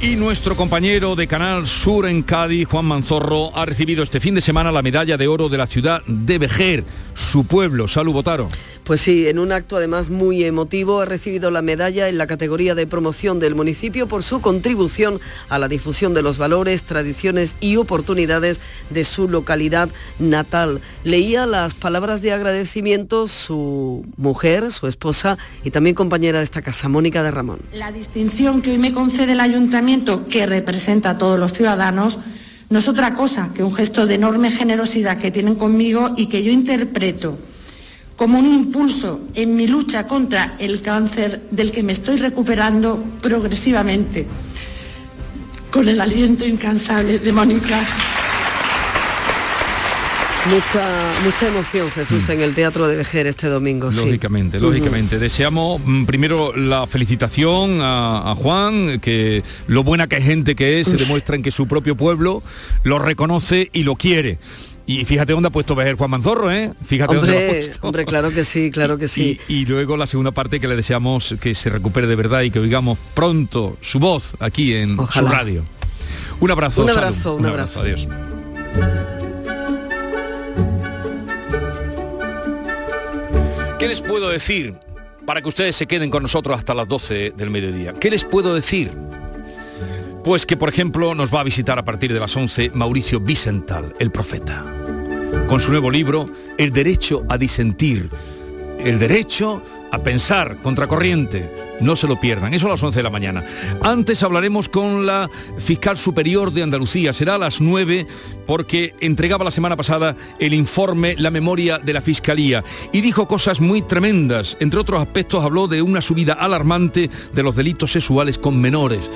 Y nuestro compañero de Canal Sur en Cádiz, Juan Manzorro, ha recibido este fin de semana la medalla de oro de la ciudad de Vejer, su pueblo. Salud, Botaro. Pues sí, en un acto además muy emotivo ha recibido la medalla en la categoría de promoción del municipio por su contribución a la difusión de los valores, tradiciones y oportunidades de su localidad natal. Leía las palabras de agradecimiento su mujer, su esposa y también compañera de esta casa, Mónica de Ramón. La distinción que hoy me concede el ayuntamiento que representa a todos los ciudadanos no es otra cosa que un gesto de enorme generosidad que tienen conmigo y que yo interpreto como un impulso en mi lucha contra el cáncer del que me estoy recuperando progresivamente, con el aliento incansable de Mónica. Mucha, mucha emoción, Jesús, en el Teatro de Vejer este domingo. sí. Lógicamente, lógicamente. Deseamos mm, primero la felicitación a, a Juan, que lo buena que es gente que es, se demuestra en que su propio pueblo lo reconoce y lo quiere. Y fíjate dónde ha puesto Vejer Juan Manzorro, ¿eh? Fíjate dónde lo ha Hombre, puesto. hombre, claro que sí, claro que sí. Y, y luego la segunda parte que le deseamos que se recupere de verdad y que oigamos pronto su voz aquí en Ojalá. su radio. Un abrazo. Un Salud. abrazo, un abrazo. Adiós. ¿Qué les puedo decir para que ustedes se queden con nosotros hasta las 12 del mediodía? ¿Qué les puedo decir? Pues que, por ejemplo, nos va a visitar a partir de las 11 Mauricio Vicental, el profeta, con su nuevo libro, El derecho a disentir, el derecho a pensar contracorriente. No se lo pierdan, eso a las 11 de la mañana. Antes hablaremos con la fiscal superior de Andalucía, será a las 9 porque entregaba la semana pasada el informe, la memoria de la Fiscalía y dijo cosas muy tremendas. Entre otros aspectos habló de una subida alarmante de los delitos sexuales con menores.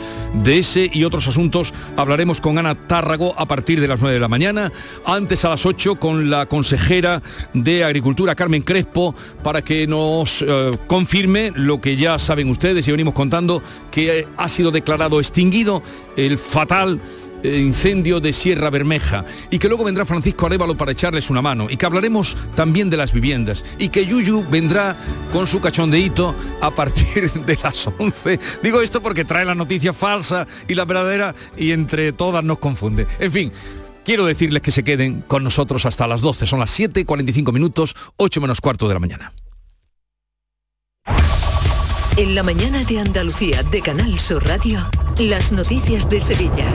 De ese y otros asuntos hablaremos con Ana Tárrago a partir de las 9 de la mañana. Antes a las 8 con la consejera de Agricultura, Carmen Crespo, para que nos eh, confirme lo que ya saben ustedes y venimos contando, que eh, ha sido declarado extinguido el fatal eh, incendio de Sierra Bermeja y que luego vendrá Francisco Arevalo para echarles una mano y que hablaremos también de las viviendas y que Yuyu vendrá con su cachondeíto a partir de las 11. Digo esto porque trae la noticia falsa y la verdadera y entre todas nos confunde. En fin. Quiero decirles que se queden con nosotros hasta las 12. Son las 7, 45 minutos, 8 menos cuarto de la mañana. En la mañana de Andalucía de Canal Sur Radio, las noticias de Sevilla.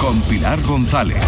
Con Pilar González.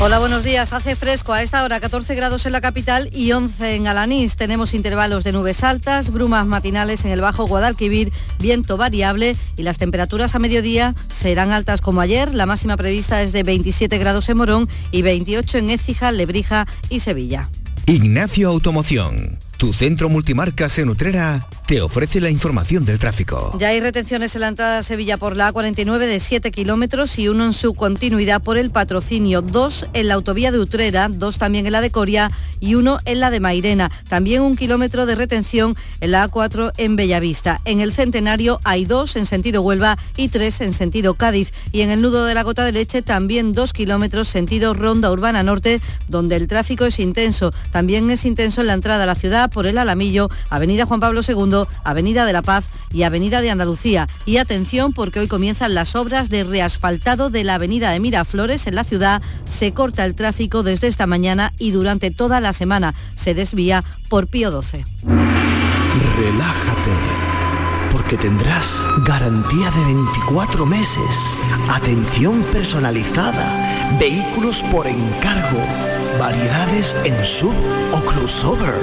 Hola, buenos días. Hace fresco a esta hora, 14 grados en la capital y 11 en Alanís. Tenemos intervalos de nubes altas, brumas matinales en el Bajo Guadalquivir, viento variable y las temperaturas a mediodía serán altas como ayer. La máxima prevista es de 27 grados en Morón y 28 en Écija, Lebrija y Sevilla. Ignacio Automoción, tu centro multimarcas en Utrera, te ofrece la información del tráfico. Ya hay retenciones en la entrada a Sevilla por la A49 de 7 kilómetros y uno en su continuidad por el patrocinio, dos en la autovía de Utrera, dos también en la de Coria y uno en la de Mairena. También un kilómetro de retención en la A4 en Bellavista. En el Centenario hay dos en sentido Huelva y tres en sentido Cádiz. Y en el nudo de la Gota de Leche también dos kilómetros sentido Ronda Urbana Norte, donde el tráfico es intenso. También es intenso en la entrada a la ciudad por el Alamillo, Avenida Juan Pablo II, Avenida de la Paz y Avenida de Andalucía. Y atención porque hoy comienzan las obras de reasfaltado de la Avenida de Miraflores en la ciudad. Se corta el tráfico desde esta mañana y durante toda la semana se desvía por Pío 12. Relájate, porque tendrás garantía de 24 meses, atención personalizada, vehículos por encargo, variedades en sub o crossover.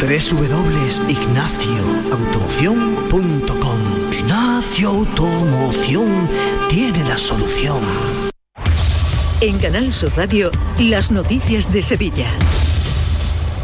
www.ignacioautomoción.com Ignacio Automoción tiene la solución. En Canal Sur Radio, las noticias de Sevilla.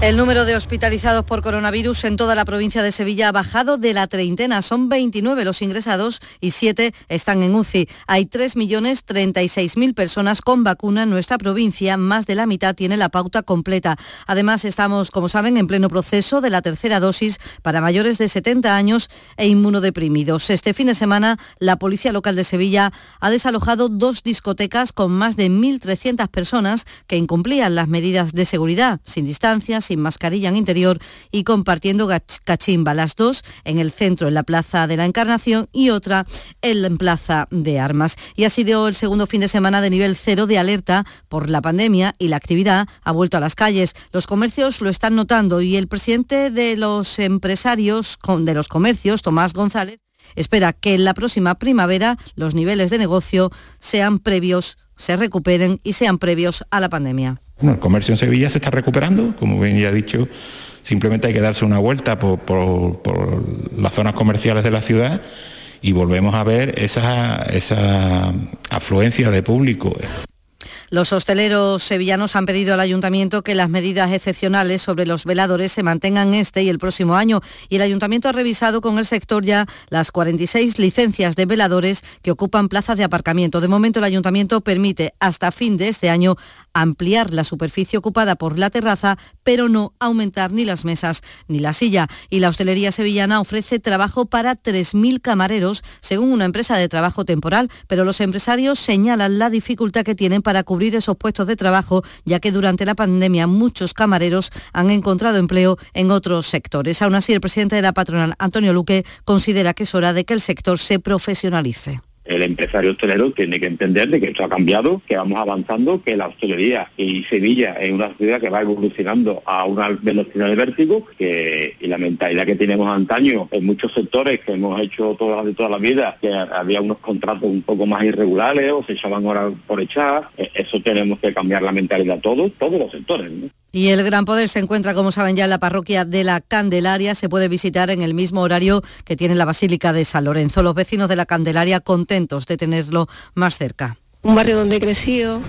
El número de hospitalizados por coronavirus en toda la provincia de Sevilla ha bajado de la treintena. Son 29 los ingresados y 7 están en UCI. Hay 3.036.000 personas con vacuna en nuestra provincia. Más de la mitad tiene la pauta completa. Además, estamos, como saben, en pleno proceso de la tercera dosis para mayores de 70 años e inmunodeprimidos. Este fin de semana, la Policía Local de Sevilla ha desalojado dos discotecas con más de 1.300 personas que incumplían las medidas de seguridad, sin distancia, sin mascarilla en interior y compartiendo cachimba. Las dos en el centro, en la Plaza de la Encarnación y otra en la Plaza de Armas. Y ha sido el segundo fin de semana de nivel cero de alerta por la pandemia y la actividad ha vuelto a las calles. Los comercios lo están notando y el presidente de los empresarios de los comercios, Tomás González, espera que en la próxima primavera los niveles de negocio sean previos, se recuperen y sean previos a la pandemia. Bueno, el comercio en Sevilla se está recuperando, como bien ya he dicho, simplemente hay que darse una vuelta por, por- las zonas comerciales de la ciudad y volvemos a ver esa, esa afluencia de público. Los hosteleros sevillanos han pedido al ayuntamiento que las medidas excepcionales sobre los veladores se mantengan este y el próximo año y el ayuntamiento ha revisado con el sector ya las 46 licencias de veladores que ocupan plazas de aparcamiento. De momento el ayuntamiento permite hasta fin de este año ampliar la superficie ocupada por la terraza, pero no aumentar ni las mesas ni la silla. Y la hostelería sevillana ofrece trabajo para 3.000 camareros, según una empresa de trabajo temporal, pero los empresarios señalan la dificultad que tienen para cubrir esos puestos de trabajo, ya que durante la pandemia muchos camareros han encontrado empleo en otros sectores. Aún así, el presidente de la patronal, Antonio Luque, considera que es hora de que el sector se profesionalice el empresario hostelero tiene que entender de que esto ha cambiado, que vamos avanzando, que la hostelería y Sevilla es una ciudad que va evolucionando a una velocidad de vértigo, que y la mentalidad que tenemos antaño en muchos sectores que hemos hecho toda, de toda la vida, que había unos contratos un poco más irregulares o se echaban horas por echar, e, eso tenemos que cambiar la mentalidad todos, todos los sectores. Y el Gran Poder se encuentra, como saben ya, en la parroquia de la Candelaria. Se puede visitar en el mismo horario que tiene la Basílica de San Lorenzo. Los vecinos de la Candelaria contentos de tenerlo más cerca un barrio donde he crecido,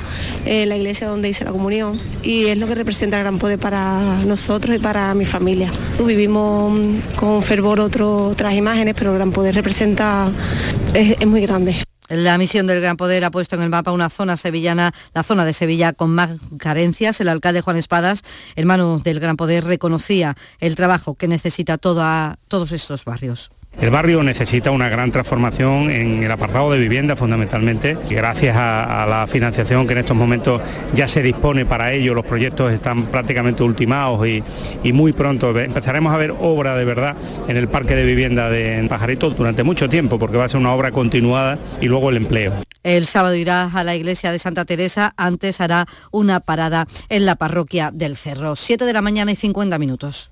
eh, la iglesia donde hice la comunión y es lo que representa el Gran Poder para nosotros y para mi familia. Vivimos con fervor otras imágenes, pero el Gran Poder representa, es muy grande. La misión del Gran Poder ha puesto en el mapa una zona sevillana, la zona de Sevilla con más carencias. El alcalde Juan Espadas, hermano del Gran Poder, reconocía el trabajo que necesita todos estos barrios. El barrio necesita una gran transformación en el apartado de vivienda fundamentalmente y gracias a, la financiación que en estos momentos ya se dispone para ello, los proyectos están prácticamente ultimados y, muy pronto empezaremos a ver obra de verdad en el parque de vivienda de Pajarito durante mucho tiempo porque va a ser una obra continuada y luego el empleo. El sábado irá a la iglesia de Santa Teresa, antes hará una parada en la parroquia del Cerro. 7 de la mañana y 50 minutos.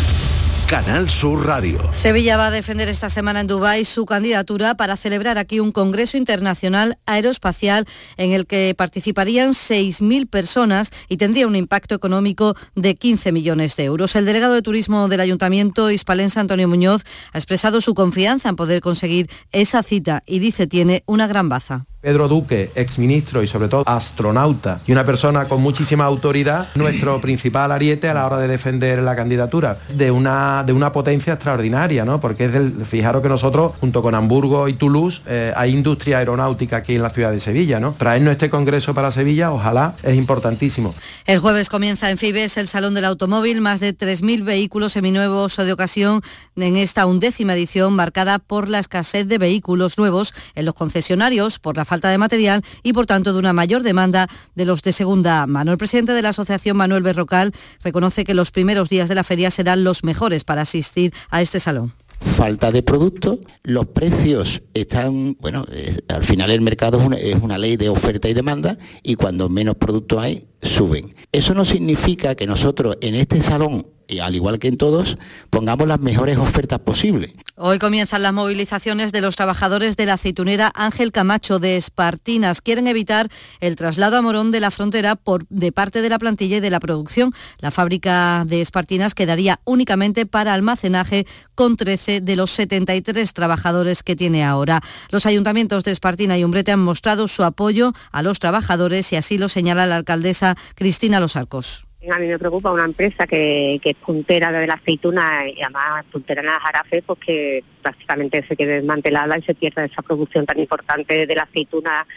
Canal Sur Radio. Sevilla va a defender esta semana en Dubái su candidatura para celebrar aquí un Congreso Internacional Aeroespacial en el que participarían 6.000 personas y tendría un impacto económico de 15 millones de euros. El delegado de Turismo del Ayuntamiento hispalense, Antonio Muñoz, ha expresado su confianza en poder conseguir esa cita y dice tiene una gran baza. Pedro Duque, exministro y sobre todo astronauta y una persona con muchísima autoridad, nuestro principal ariete a la hora de defender la candidatura de una, de una potencia extraordinaria, ¿no? Porque fijaros que nosotros, junto con Hamburgo y Toulouse, eh, hay industria aeronáutica aquí en la ciudad de Sevilla, ¿no? Traernos este congreso para Sevilla, ojalá, es importantísimo. El jueves comienza en Fibes el Salón del Automóvil, más de 3.000 vehículos seminuevos o de ocasión en esta undécima edición marcada por la escasez de vehículos nuevos en los concesionarios, por la falta de material y por tanto de una mayor demanda de los de segunda mano. El presidente de la asociación, Manuel Berrocal, reconoce que los primeros días de la feria serán los mejores para asistir a este salón falta de productos, los precios están, bueno, al final el mercado es una, es una, ley de oferta y demanda y cuando menos productos hay, suben. Eso no significa que nosotros en este salón y al igual que en todos, pongamos las mejores ofertas posibles. Hoy comienzan las movilizaciones de los trabajadores de la aceitunera Ángel Camacho de Espartinas. Quieren evitar el traslado a Morón de la frontera por, de parte de la plantilla y de la producción. La fábrica de Espartinas quedaría únicamente para almacenaje con 13 de los 73 trabajadores que tiene ahora. Los ayuntamientos de Espartina y Umbrete han mostrado su apoyo a los trabajadores y así lo señala la alcaldesa Cristina Los Arcos. A mí me preocupa una empresa que, es puntera de la aceituna y además puntera en la jarafe, pues que prácticamente se quede desmantelada y se pierda esa producción tan importante de la aceituna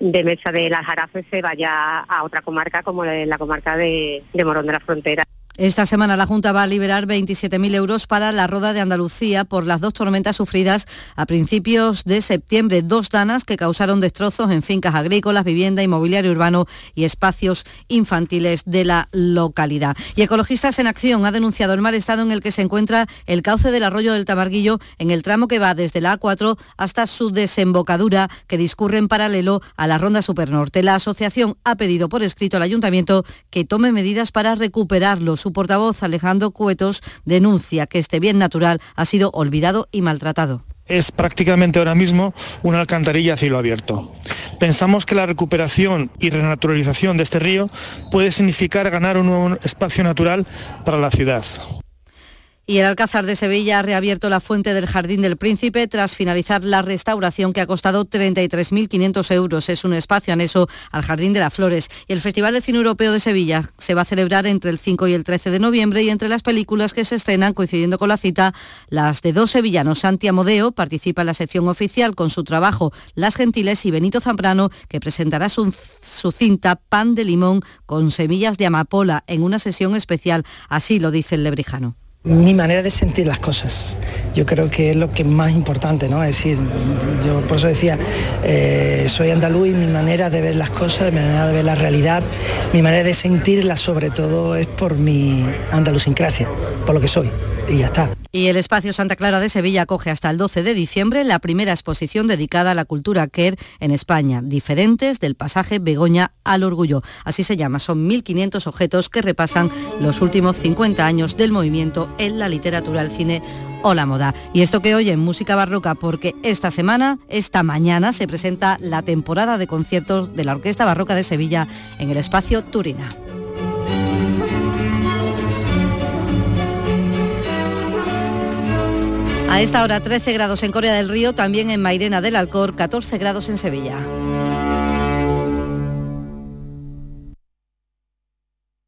de mesa de la jarafe, se vaya a otra comarca como la comarca de Morón de la Frontera. Esta semana la Junta va a liberar 27.000 euros para la Roda de Andalucía por las dos tormentas sufridas a principios de septiembre. Dos danas que causaron destrozos en fincas agrícolas, vivienda, inmobiliario urbano y espacios infantiles de la localidad. Y Ecologistas en Acción ha denunciado el mal estado en el que se encuentra el cauce del arroyo del Tamarguillo en el tramo que va desde la A4 hasta su desembocadura que discurre en paralelo a la Ronda Supernorte. La asociación ha pedido por escrito al ayuntamiento que tome medidas para recuperarlos su portavoz, Alejandro Cuetos, denuncia que este bien natural ha sido olvidado y maltratado es prácticamente ahora mismo una alcantarilla a cielo abierto. Pensamos que la recuperación y renaturalización de este río puede significar ganar un nuevo espacio natural para la ciudad. Y el Alcázar de Sevilla ha reabierto la fuente del Jardín del Príncipe tras finalizar la restauración que ha costado 33.500 euros. Es un espacio anexo al Jardín de las Flores. Y el Festival de Cine Europeo de Sevilla se va a celebrar entre el 5 y el 13 de noviembre y entre las películas que se estrenan coincidiendo con la cita, las de dos sevillanos. Santi Amodeo participa en la sección oficial con su trabajo Las Gentiles y Benito Zambrano que presentará su, su cinta Pan de Limón con semillas de amapola en una sesión especial. Así lo dice el lebrijano mi manera de sentir las cosas. Yo creo que es lo que es más importante, ¿no? Es decir, yo por eso decía, eh, soy andaluz y mi manera de ver las cosas, mi manera de ver la realidad, mi manera de sentirla sobre todo es por mi andalusincracia, por lo que soy y ya está. Y el Espacio Santa Clara de Sevilla acoge hasta el 12 de diciembre la primera exposición dedicada a la cultura queer en España, diferentes del pasaje Begoña al Orgullo. Así se llama, son 1.500 objetos que repasan los últimos 50 años del movimiento en la literatura, el cine o la moda. Y esto que oyen, música barroca, porque esta semana, esta mañana, se presenta la temporada de conciertos de la Orquesta Barroca de Sevilla en el Espacio Turina. A esta hora 13 grados en Corea del Río, también en Mairena del Alcor, 14 grados en Sevilla.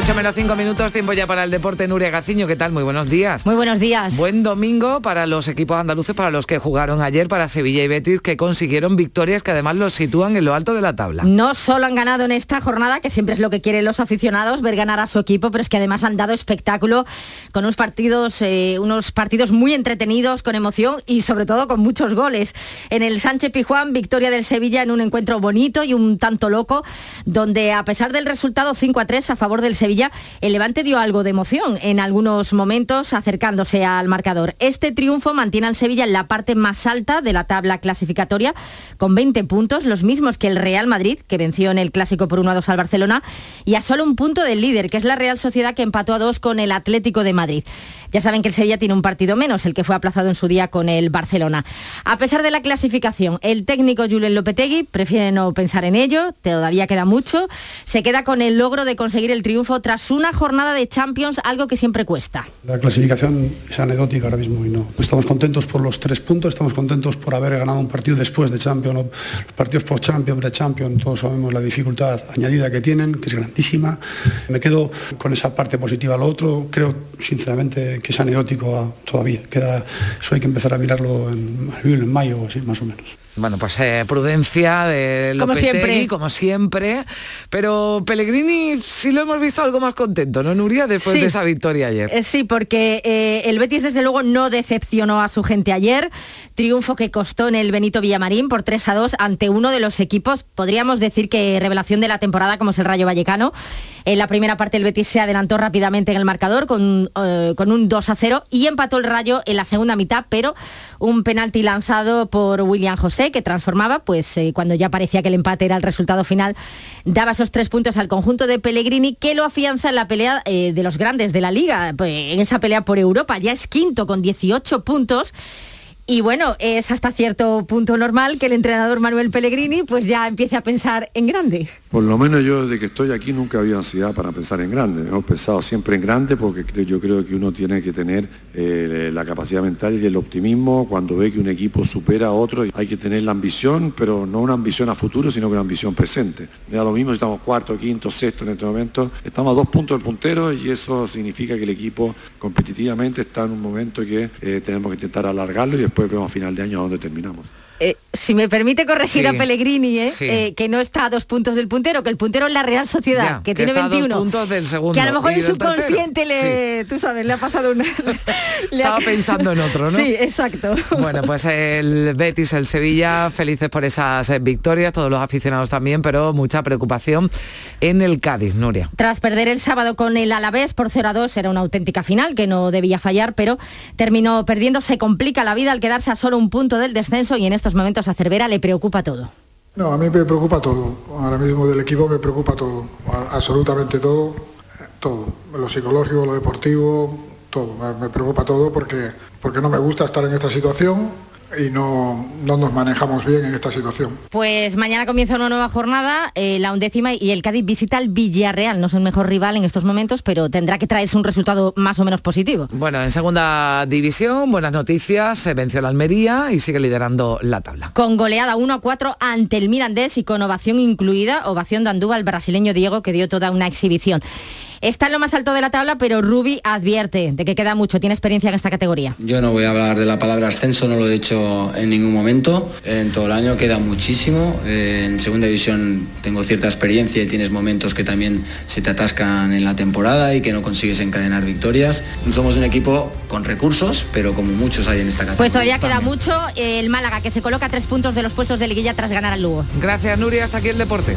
8 menos 5 minutos, tiempo ya para el deporte. Nuria Gaciño, ¿qué tal? Muy buenos días. Muy buenos días. Buen domingo para los equipos andaluces, para los que jugaron ayer, para Sevilla y Betis, que consiguieron victorias que además los sitúan en lo alto de la tabla. No solo han ganado en esta jornada, que siempre es lo que quieren los aficionados, ver ganar a su equipo, pero es que además han dado espectáculo con unos partidos, eh, unos partidos muy entretenidos, con emoción y sobre todo con muchos goles. En el Sánchez Pijuán, victoria del Sevilla en un encuentro bonito y un tanto loco, donde a pesar del resultado 5 a 3 a favor del Sevilla, el Levante dio algo de emoción en algunos momentos acercándose al marcador. Este triunfo mantiene al Sevilla en la parte más alta de la tabla clasificatoria con 20 puntos, los mismos que el Real Madrid, que venció en el clásico por 1 a 2 al Barcelona, y a solo un punto del líder, que es la Real Sociedad que empató a 2 con el Atlético de Madrid. Ya saben que el Sevilla tiene un partido menos, el que fue aplazado en su día con el Barcelona. A pesar de la clasificación, el técnico Julen Lopetegui prefiere no pensar en ello, todavía queda mucho. Se queda con el logro de conseguir el triunfo tras una jornada de Champions, algo que siempre cuesta. La clasificación es anecdótica ahora mismo y no. Estamos contentos por los tres puntos, estamos contentos por haber ganado un partido después de Champions. Los partidos por Champions, de Champions, todos sabemos la dificultad añadida que tienen, que es grandísima. Me quedo con esa parte positiva. Lo otro, creo sinceramente que es anecdótico todavía. Queda, eso hay que empezar a mirarlo en, en mayo, así más o menos. Bueno, pues eh, prudencia de Lopetegui, como siempre. como siempre. Pero Pellegrini sí lo hemos visto algo más contento, ¿no, Nuria? Después de esa victoria ayer. Eh, sí, porque eh, el Betis desde luego no decepcionó a su gente ayer. Triunfo que costó en el Benito Villamarín por 3 a 2 ante uno de los equipos, podríamos decir que revelación de la temporada como es el Rayo Vallecano. En la primera parte el Betis se adelantó rápidamente en el marcador con, con un 2 a 0 y empató el Rayo en la segunda mitad, pero un penalti lanzado por William José que transformaba, pues eh, cuando ya parecía que el empate era el resultado final, daba esos tres puntos al conjunto de Pellegrini que lo afianza en la pelea eh, de los grandes de la liga, pues, en esa pelea por Europa. Ya es quinto con 18 puntos Y bueno, es hasta cierto punto normal que el entrenador Manuel Pellegrini pues ya empiece a pensar en grande. Por lo menos yo desde que estoy aquí nunca había ansiedad para pensar en grande. Hemos pensado siempre en grande porque yo creo que uno tiene que tener eh, la capacidad mental y el optimismo cuando ve que un equipo supera a otro. Hay que tener la ambición, pero no una ambición a futuro, sino una ambición presente. Da lo mismo si estamos cuarto, quinto, sexto en este momento. Estamos a dos puntos del puntero y eso significa que el equipo competitivamente está en un momento que eh, tenemos que intentar alargarlo y después vemos a final de año dónde terminamos. Eh, si me permite corregir a Pellegrini, ¿eh? Eh, que no está a dos puntos del puntero, que el puntero es la Real Sociedad, que, tiene 21. puntos del segundo. Que a lo mejor el subconsciente le, tú sabes, le ha pasado una. Estaba pensando en otro, ¿no? Sí, exacto. Bueno, pues el Betis, el Sevilla, felices por esas victorias, todos los aficionados también, pero mucha preocupación en el Cádiz, Nuria. Tras perder el sábado con el Alavés por 0 a 2, era una auténtica final que no debía fallar, pero terminó perdiendo, se complica la vida al quedarse a solo un punto del descenso y en estos momentos a Cervera le preocupa todo. No, a mí me preocupa todo. Ahora mismo del equipo me preocupa todo, absolutamente todo, todo. Lo psicológico, lo deportivo, todo. Me, preocupa todo porque, porque no me gusta estar en esta situación y no, nos manejamos bien en esta situación. Pues mañana comienza una nueva jornada, eh, la undécima, y el Cádiz visita al Villarreal. No es el mejor rival en estos momentos, pero tendrá que traerse un resultado más o menos positivo. Bueno, en segunda división, buenas noticias, se venció la Almería y sigue liderando la tabla. Con goleada 1 a 4 ante el Mirandés y con ovación incluida, ovación de Andúa al brasileño Diego, que dio toda una exhibición. Está en lo más alto de la tabla, pero Rubi advierte de que queda mucho. Tiene experiencia en esta categoría. Yo no voy a hablar de la palabra ascenso, no lo he hecho en ningún momento. En todo el año queda muchísimo. En segunda división tengo cierta experiencia y tienes momentos que también se te atascan en la temporada y que no consigues encadenar victorias. Somos un equipo con recursos, pero como muchos hay en esta categoría. Pues todavía queda mucho. El Málaga, que se coloca a tres puntos de los puestos de liguilla tras ganar al Lugo. Gracias, Nuria. Hasta aquí el deporte.